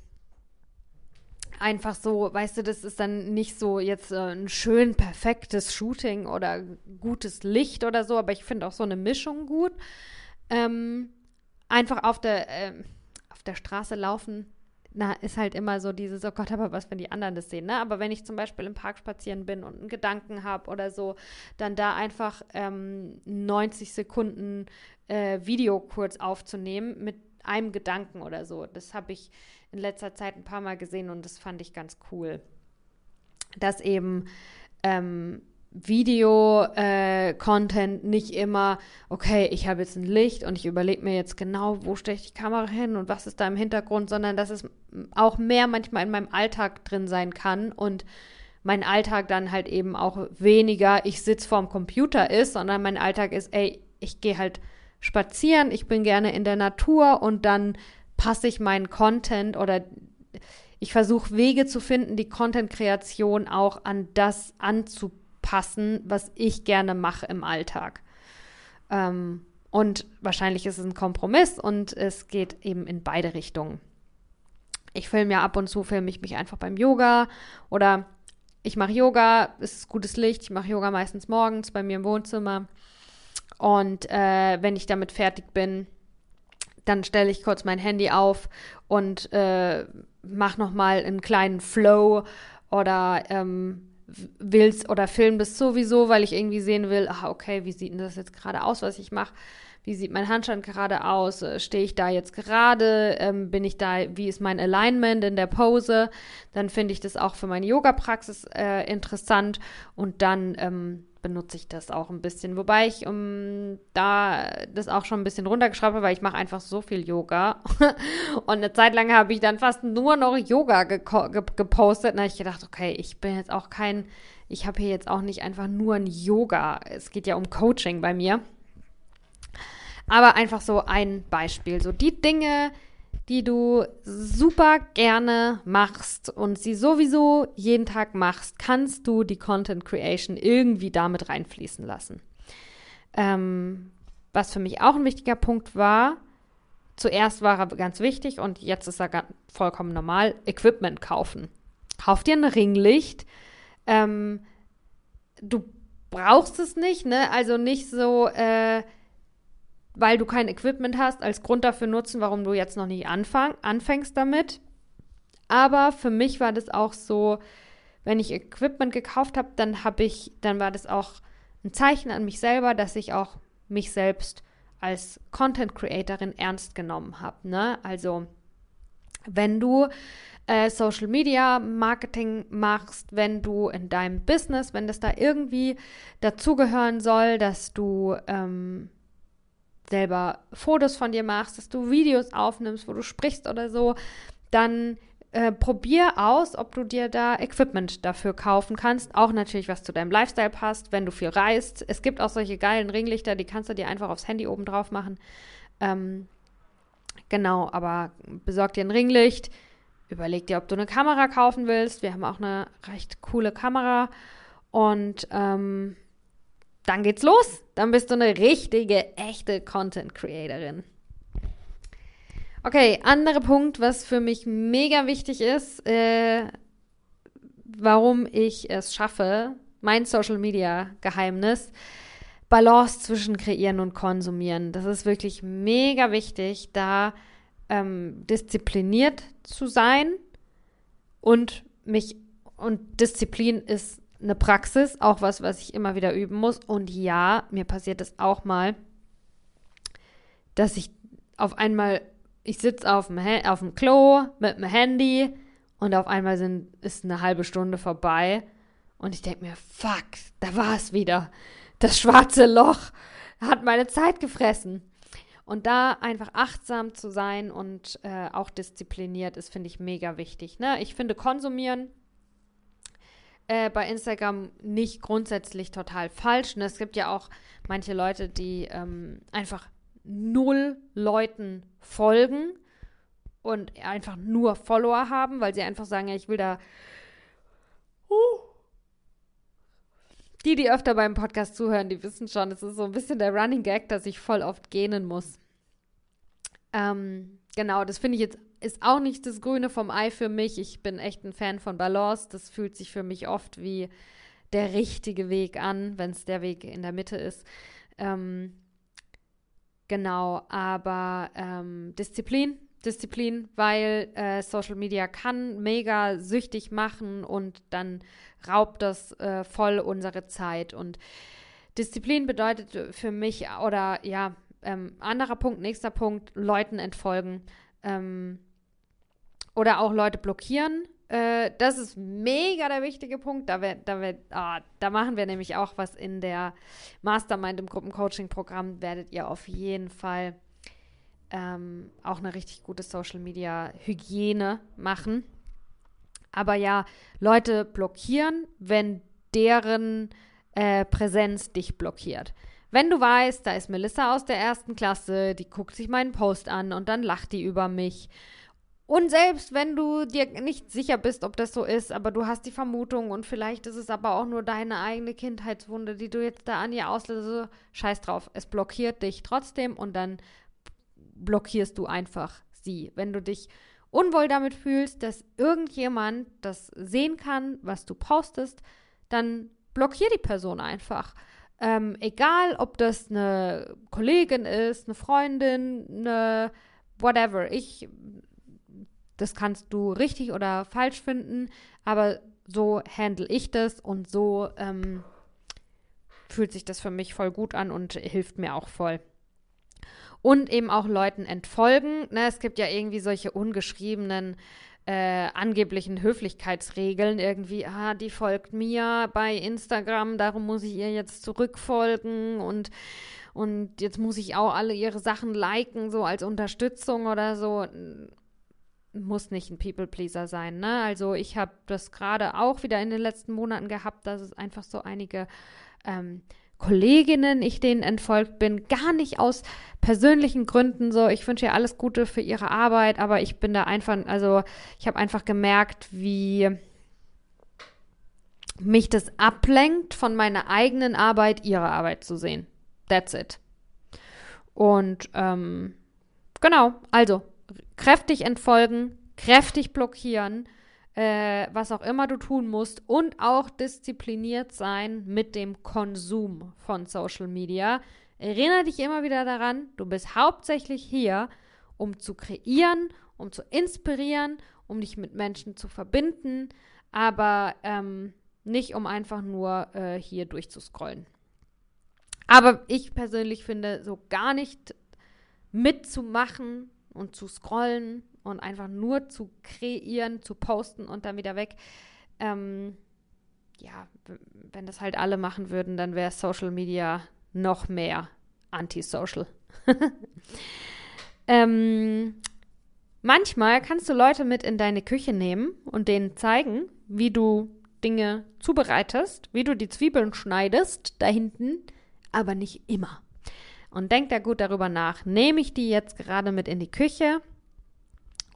einfach so, weißt du, das ist dann nicht so jetzt äh, ein schön perfektes Shooting oder gutes Licht oder so, aber ich finde auch so eine Mischung gut. Ähm, einfach auf der, äh, auf der Straße laufen, na, ist halt immer so dieses, oh Gott, aber was, wenn die anderen das sehen, ne? Aber wenn ich zum Beispiel im Park spazieren bin und einen Gedanken habe oder so, dann da einfach ähm, 90 Sekunden äh, Video kurz aufzunehmen mit einem Gedanken oder so. Das habe ich in letzter Zeit ein paar Mal gesehen und das fand ich ganz cool. Dass eben ähm, Video-Content äh, nicht immer, okay, ich habe jetzt ein Licht und ich überlege mir jetzt genau, wo stelle ich die Kamera hin und was ist da im Hintergrund, sondern dass es auch mehr manchmal in meinem Alltag drin sein kann und mein Alltag dann halt eben auch weniger, ich sitze vorm Computer ist, sondern mein Alltag ist, ey, ich gehe halt spazieren, ich bin gerne in der Natur und dann passe ich meinen Content oder ich versuche Wege zu finden, die Content-Kreation auch an das anzupassen, was ich gerne mache im Alltag. Ähm, und wahrscheinlich ist es ein Kompromiss und es geht eben in beide Richtungen. Ich filme ja ab und zu, filme ich mich einfach beim Yoga oder ich mache Yoga, es ist gutes Licht, ich mache Yoga meistens morgens bei mir im Wohnzimmer. Und äh, wenn ich damit fertig bin, dann stelle ich kurz mein Handy auf und äh, mache nochmal einen kleinen Flow oder ähm, will's oder film das sowieso, weil ich irgendwie sehen will, ach, okay, wie sieht denn das jetzt gerade aus, was ich mache wie sieht mein Handstand gerade aus? Äh, stehe ich da jetzt gerade? Ähm, bin ich da, wie ist mein Alignment in der Pose? Dann finde ich das auch für meine Yoga-Praxis äh, interessant und dann ähm, benutze ich das auch ein bisschen. Wobei ich um, da das auch schon ein bisschen runtergeschraubt habe, weil ich mache einfach so viel Yoga. <laughs> und eine Zeit lang habe ich dann fast nur noch Yoga ge ge gepostet. Und da habe ich gedacht, okay, ich bin jetzt auch kein, ich habe hier jetzt auch nicht einfach nur ein Yoga. Es geht ja um Coaching bei mir. Aber einfach so ein Beispiel. So die Dinge, die du super gerne machst und sie sowieso jeden Tag machst, kannst du die Content Creation irgendwie damit reinfließen lassen. Ähm, was für mich auch ein wichtiger Punkt war, zuerst war er ganz wichtig und jetzt ist er vollkommen normal, Equipment kaufen. Kauf dir ein Ringlicht. Ähm, du brauchst es nicht, ne? Also nicht so, äh, weil du kein Equipment hast, als Grund dafür nutzen, warum du jetzt noch nicht anfang, anfängst damit. Aber für mich war das auch so, wenn ich Equipment gekauft habe, dann habe ich, dann war das auch ein Zeichen an mich selber, dass ich auch mich selbst als Content Creatorin ernst genommen habe. Ne? Also wenn du äh, Social Media Marketing machst, wenn du in deinem Business, wenn das da irgendwie dazugehören soll, dass du ähm, selber Fotos von dir machst, dass du Videos aufnimmst, wo du sprichst oder so, dann äh, probier aus, ob du dir da Equipment dafür kaufen kannst. Auch natürlich, was zu deinem Lifestyle passt, wenn du viel reist. Es gibt auch solche geilen Ringlichter, die kannst du dir einfach aufs Handy oben drauf machen. Ähm, genau, aber besorg dir ein Ringlicht. Überleg dir, ob du eine Kamera kaufen willst. Wir haben auch eine recht coole Kamera. Und ähm, dann geht's los. Dann bist du eine richtige, echte Content Creatorin. Okay, anderer Punkt, was für mich mega wichtig ist, äh, warum ich es schaffe, mein Social Media Geheimnis, Balance zwischen kreieren und konsumieren. Das ist wirklich mega wichtig, da ähm, diszipliniert zu sein und mich und Disziplin ist eine Praxis, auch was, was ich immer wieder üben muss. Und ja, mir passiert es auch mal, dass ich auf einmal, ich sitze auf dem, auf dem Klo mit dem Handy und auf einmal sind, ist eine halbe Stunde vorbei und ich denke mir, fuck, da war es wieder. Das schwarze Loch hat meine Zeit gefressen. Und da einfach achtsam zu sein und äh, auch diszipliniert ist, finde ich mega wichtig. Ne? Ich finde, konsumieren äh, bei Instagram nicht grundsätzlich total falsch. Und es gibt ja auch manche Leute, die ähm, einfach null Leuten folgen und einfach nur Follower haben, weil sie einfach sagen, ja, ich will da. Uh. Die, die öfter beim Podcast zuhören, die wissen schon, es ist so ein bisschen der Running Gag, dass ich voll oft gähnen muss. Ähm, genau, das finde ich jetzt ist auch nicht das Grüne vom Ei für mich. Ich bin echt ein Fan von Balance. Das fühlt sich für mich oft wie der richtige Weg an, wenn es der Weg in der Mitte ist. Ähm, genau, aber ähm, Disziplin, Disziplin, weil äh, Social Media kann mega süchtig machen und dann raubt das äh, voll unsere Zeit. Und Disziplin bedeutet für mich, oder ja, ähm, anderer Punkt, nächster Punkt, Leuten entfolgen. Ähm, oder auch Leute blockieren. Äh, das ist mega der wichtige Punkt. Da, wir, da, wir, ah, da machen wir nämlich auch was in der Mastermind im Gruppencoaching-Programm. Werdet ihr auf jeden Fall ähm, auch eine richtig gute Social-Media-Hygiene machen. Aber ja, Leute blockieren, wenn deren äh, Präsenz dich blockiert. Wenn du weißt, da ist Melissa aus der ersten Klasse, die guckt sich meinen Post an und dann lacht die über mich und selbst wenn du dir nicht sicher bist, ob das so ist, aber du hast die Vermutung und vielleicht ist es aber auch nur deine eigene Kindheitswunde, die du jetzt da an ihr auslöst, so, scheiß drauf, es blockiert dich trotzdem und dann blockierst du einfach sie. Wenn du dich unwohl damit fühlst, dass irgendjemand das sehen kann, was du postest, dann blockier die Person einfach. Ähm, egal, ob das eine Kollegin ist, eine Freundin, eine whatever. Ich das kannst du richtig oder falsch finden, aber so handle ich das und so ähm, fühlt sich das für mich voll gut an und hilft mir auch voll. und eben auch Leuten entfolgen. Ne, es gibt ja irgendwie solche ungeschriebenen äh, angeblichen Höflichkeitsregeln irgendwie, ah, die folgt mir bei Instagram, darum muss ich ihr jetzt zurückfolgen und und jetzt muss ich auch alle ihre Sachen liken, so als Unterstützung oder so. Muss nicht ein People-Pleaser sein, ne? Also ich habe das gerade auch wieder in den letzten Monaten gehabt, dass es einfach so einige ähm, Kolleginnen, ich denen entfolgt bin, gar nicht aus persönlichen Gründen so. Ich wünsche ihr alles Gute für ihre Arbeit, aber ich bin da einfach, also ich habe einfach gemerkt, wie mich das ablenkt, von meiner eigenen Arbeit ihre Arbeit zu sehen. That's it. Und ähm, genau, also kräftig entfolgen, kräftig blockieren, äh, was auch immer du tun musst und auch diszipliniert sein mit dem Konsum von Social Media. Erinnere dich immer wieder daran, du bist hauptsächlich hier, um zu kreieren, um zu inspirieren, um dich mit Menschen zu verbinden, aber ähm, nicht um einfach nur äh, hier durchzuscrollen. Aber ich persönlich finde, so gar nicht mitzumachen und zu scrollen und einfach nur zu kreieren, zu posten und dann wieder weg. Ähm, ja, wenn das halt alle machen würden, dann wäre Social Media noch mehr antisocial. <laughs> ähm, manchmal kannst du Leute mit in deine Küche nehmen und denen zeigen, wie du Dinge zubereitest, wie du die Zwiebeln schneidest da hinten, aber nicht immer. Und denk da gut darüber nach. Nehme ich die jetzt gerade mit in die Küche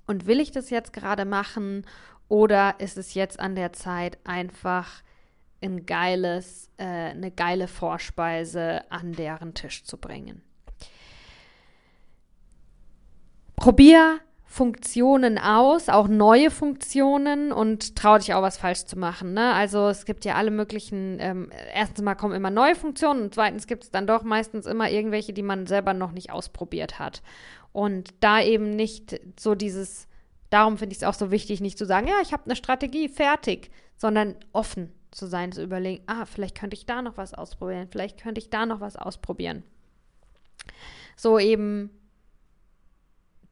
und will ich das jetzt gerade machen oder ist es jetzt an der Zeit einfach ein geiles, äh, eine geile Vorspeise an deren Tisch zu bringen? Probier Funktionen aus, auch neue Funktionen und trau dich auch was falsch zu machen. Ne? Also es gibt ja alle möglichen, ähm, erstens mal kommen immer neue Funktionen und zweitens gibt es dann doch meistens immer irgendwelche, die man selber noch nicht ausprobiert hat. Und da eben nicht so dieses, darum finde ich es auch so wichtig, nicht zu sagen, ja, ich habe eine Strategie, fertig, sondern offen zu sein, zu überlegen, ah, vielleicht könnte ich da noch was ausprobieren, vielleicht könnte ich da noch was ausprobieren. So eben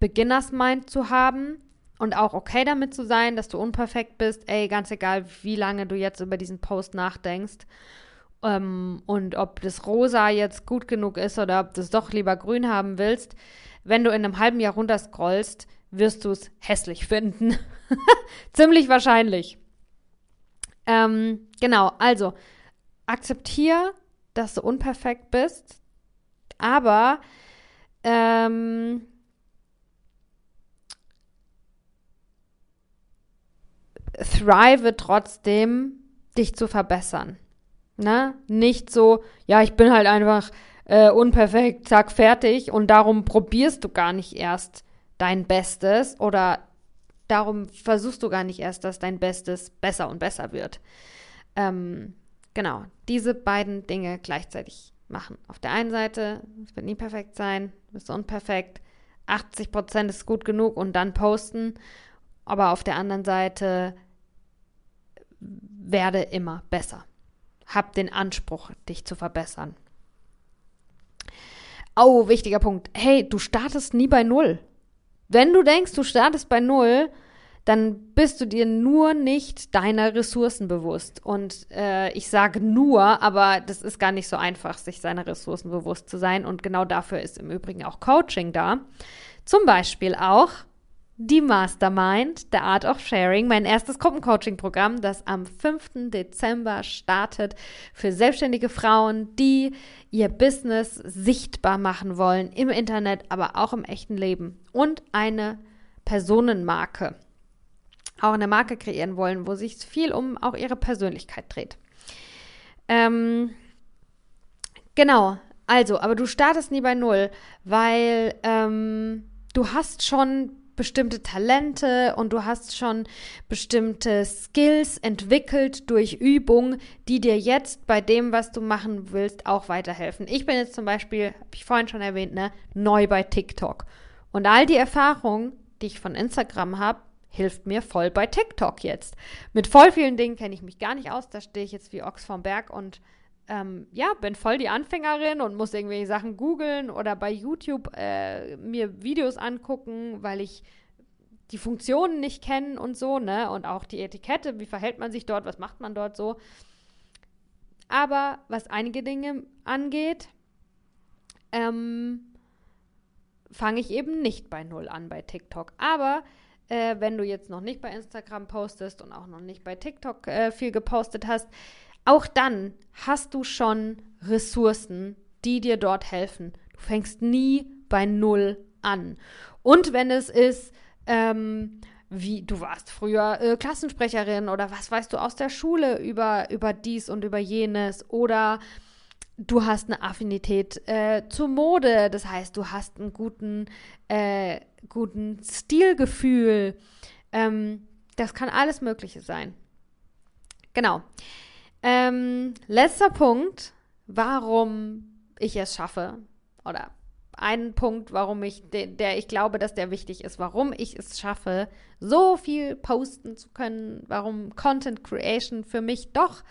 Beginners Mind zu haben und auch okay damit zu sein, dass du unperfekt bist, ey, ganz egal, wie lange du jetzt über diesen Post nachdenkst. Ähm, und ob das Rosa jetzt gut genug ist oder ob du es doch lieber grün haben willst, wenn du in einem halben Jahr runterscrollst, wirst du es hässlich finden. <laughs> Ziemlich wahrscheinlich. Ähm, genau, also akzeptiere, dass du unperfekt bist, aber ähm, thrive trotzdem, dich zu verbessern. Ne? Nicht so, ja, ich bin halt einfach äh, unperfekt, zack, fertig und darum probierst du gar nicht erst dein Bestes oder darum versuchst du gar nicht erst, dass dein Bestes besser und besser wird. Ähm, genau, diese beiden Dinge gleichzeitig machen. Auf der einen Seite, es wird nie perfekt sein, du bist unperfekt, 80 Prozent ist gut genug und dann posten. Aber auf der anderen Seite werde immer besser. Hab den Anspruch, dich zu verbessern. Oh, wichtiger Punkt. Hey, du startest nie bei Null. Wenn du denkst, du startest bei Null, dann bist du dir nur nicht deiner Ressourcen bewusst. Und äh, ich sage nur, aber das ist gar nicht so einfach, sich seiner Ressourcen bewusst zu sein. Und genau dafür ist im Übrigen auch Coaching da. Zum Beispiel auch die Mastermind, The Art of Sharing, mein erstes Gruppencoaching-Programm, das am 5. Dezember startet für selbstständige Frauen, die ihr Business sichtbar machen wollen im Internet, aber auch im echten Leben und eine Personenmarke, auch eine Marke kreieren wollen, wo sich viel um auch ihre Persönlichkeit dreht. Ähm, genau, also, aber du startest nie bei Null, weil ähm, du hast schon bestimmte Talente und du hast schon bestimmte Skills entwickelt durch Übung, die dir jetzt bei dem, was du machen willst, auch weiterhelfen. Ich bin jetzt zum Beispiel, habe ich vorhin schon erwähnt, ne, neu bei TikTok. Und all die Erfahrungen, die ich von Instagram habe, hilft mir voll bei TikTok jetzt. Mit voll vielen Dingen kenne ich mich gar nicht aus. Da stehe ich jetzt wie Ochs vom Berg und ähm, ja, bin voll die Anfängerin und muss irgendwelche Sachen googeln oder bei YouTube äh, mir Videos angucken, weil ich die Funktionen nicht kenne und so, ne? Und auch die Etikette, wie verhält man sich dort, was macht man dort so. Aber was einige Dinge angeht, ähm, fange ich eben nicht bei Null an bei TikTok. Aber äh, wenn du jetzt noch nicht bei Instagram postest und auch noch nicht bei TikTok äh, viel gepostet hast, auch dann hast du schon Ressourcen, die dir dort helfen. Du fängst nie bei Null an. Und wenn es ist, ähm, wie du warst früher äh, Klassensprecherin oder was weißt du aus der Schule über, über dies und über jenes oder du hast eine Affinität äh, zur Mode, das heißt, du hast einen guten, äh, guten Stilgefühl. Ähm, das kann alles Mögliche sein. Genau. Ähm, letzter Punkt, warum ich es schaffe, oder ein Punkt, warum ich, de, der ich glaube, dass der wichtig ist, warum ich es schaffe, so viel posten zu können, warum Content Creation für mich doch,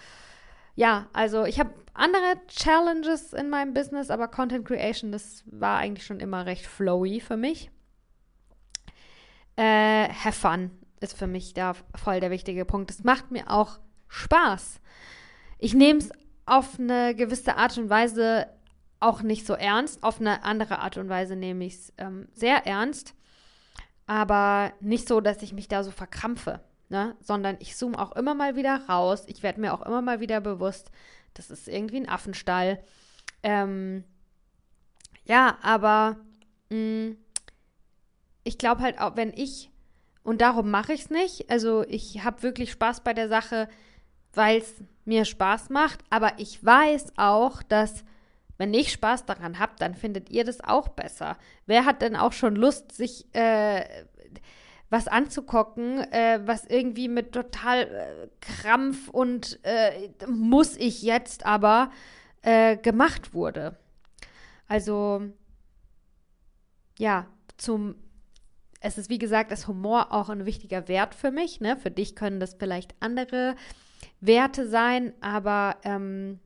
ja, also ich habe andere Challenges in meinem Business, aber Content Creation, das war eigentlich schon immer recht flowy für mich. Äh, have fun ist für mich da voll der wichtige Punkt. Es macht mir auch Spaß ich nehme es auf eine gewisse Art und Weise auch nicht so ernst. Auf eine andere Art und Weise nehme ich es ähm, sehr ernst. Aber nicht so, dass ich mich da so verkrampfe, ne? sondern ich zoome auch immer mal wieder raus. Ich werde mir auch immer mal wieder bewusst, das ist irgendwie ein Affenstall. Ähm, ja, aber mh, mm, ich glaube halt auch, wenn ich, und darum mache ich es nicht, also ich habe wirklich Spaß bei der Sache, weil es mir Spaß macht, aber ich weiß auch, dass wenn ich Spaß daran habe, dann findet ihr das auch besser. Wer hat denn auch schon Lust, sich äh, was anzugucken, äh, was irgendwie mit total äh, Krampf und äh, muss ich jetzt aber äh, gemacht wurde? Also ja, zum es ist wie gesagt, das Humor auch ein wichtiger Wert für mich. Ne? Für dich können das vielleicht andere Werte sein, aber ähm,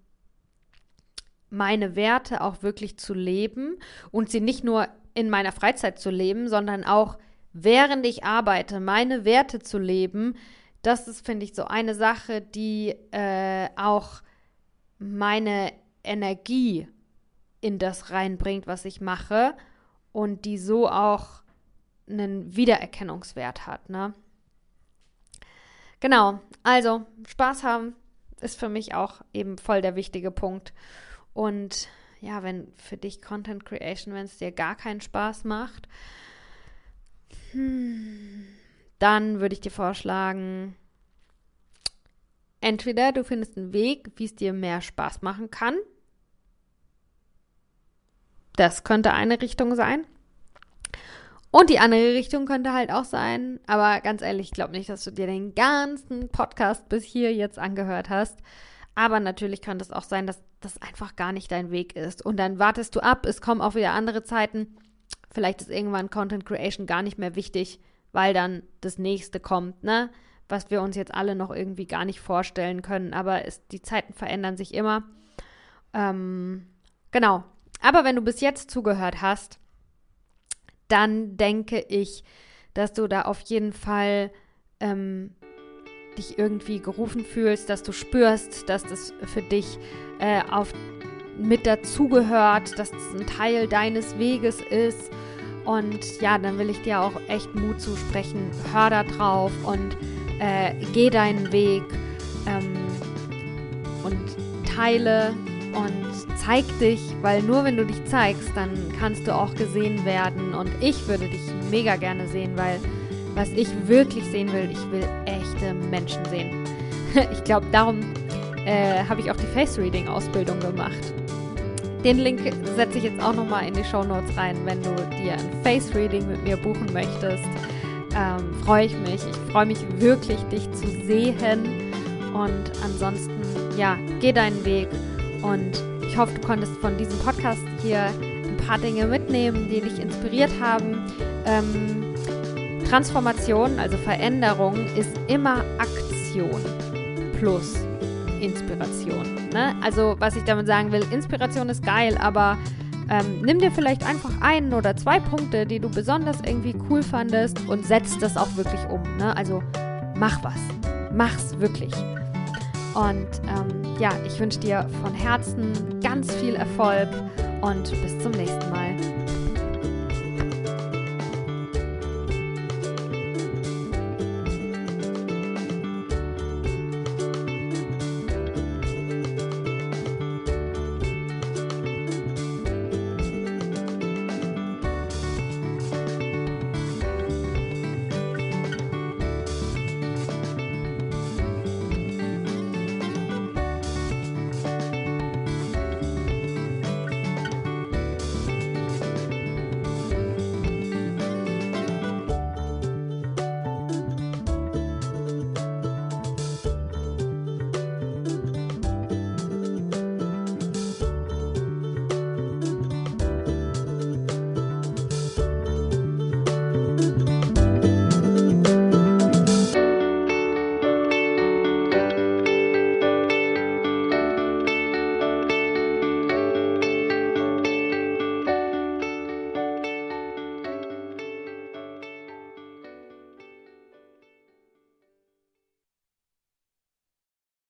meine Werte auch wirklich zu leben und sie nicht nur in meiner Freizeit zu leben, sondern auch während ich arbeite, meine Werte zu leben, das ist, finde ich, so eine Sache, die äh, auch meine Energie in das reinbringt, was ich mache und die so auch einen Wiedererkennungswert hat, ne? Genau, also Spaß haben ist für mich auch eben voll der wichtige Punkt. Und ja, wenn für dich Content Creation, wenn es dir gar keinen Spaß macht, hm, dann würde ich dir vorschlagen, entweder du findest einen Weg, wie es dir mehr Spaß machen kann. Das könnte eine Richtung sein. Und die andere Richtung könnte halt auch sein, aber ganz ehrlich, ich glaube nicht, dass du dir den ganzen Podcast bis hier jetzt angehört hast. Aber natürlich könnte es auch sein, dass das einfach gar nicht dein Weg ist. Und dann wartest du ab, es kommen auch wieder andere Zeiten. Vielleicht ist irgendwann Content Creation gar nicht mehr wichtig, weil dann das nächste kommt, ne? Was wir uns jetzt alle noch irgendwie gar nicht vorstellen können. Aber es, die Zeiten verändern sich immer. Ähm, genau. Aber wenn du bis jetzt zugehört hast, dann denke ich, dass du da auf jeden Fall ähm, dich irgendwie gerufen fühlst, dass du spürst, dass das für dich äh, auf, mit dazugehört, dass das ein Teil deines Weges ist. Und ja, dann will ich dir auch echt Mut zusprechen. Hör da drauf und äh, geh deinen Weg ähm, und teile und zeig dich, weil nur wenn du dich zeigst, dann kannst du auch gesehen werden. Und ich würde dich mega gerne sehen, weil was ich wirklich sehen will, ich will echte Menschen sehen. <laughs> ich glaube, darum äh, habe ich auch die Face Reading Ausbildung gemacht. Den Link setze ich jetzt auch nochmal in die Show Notes rein, wenn du dir ein Face Reading mit mir buchen möchtest. Ähm, freue ich mich. Ich freue mich wirklich, dich zu sehen. Und ansonsten, ja, geh deinen Weg und ich hoffe, du konntest von diesem Podcast hier ein paar Dinge mitnehmen, die dich inspiriert haben. Ähm, Transformation, also Veränderung, ist immer Aktion plus Inspiration. Ne? Also was ich damit sagen will, Inspiration ist geil, aber ähm, nimm dir vielleicht einfach einen oder zwei Punkte, die du besonders irgendwie cool fandest und setz das auch wirklich um. Ne? Also mach was. Mach's wirklich. Und ähm, ja, ich wünsche dir von Herzen ganz viel Erfolg und bis zum nächsten Mal.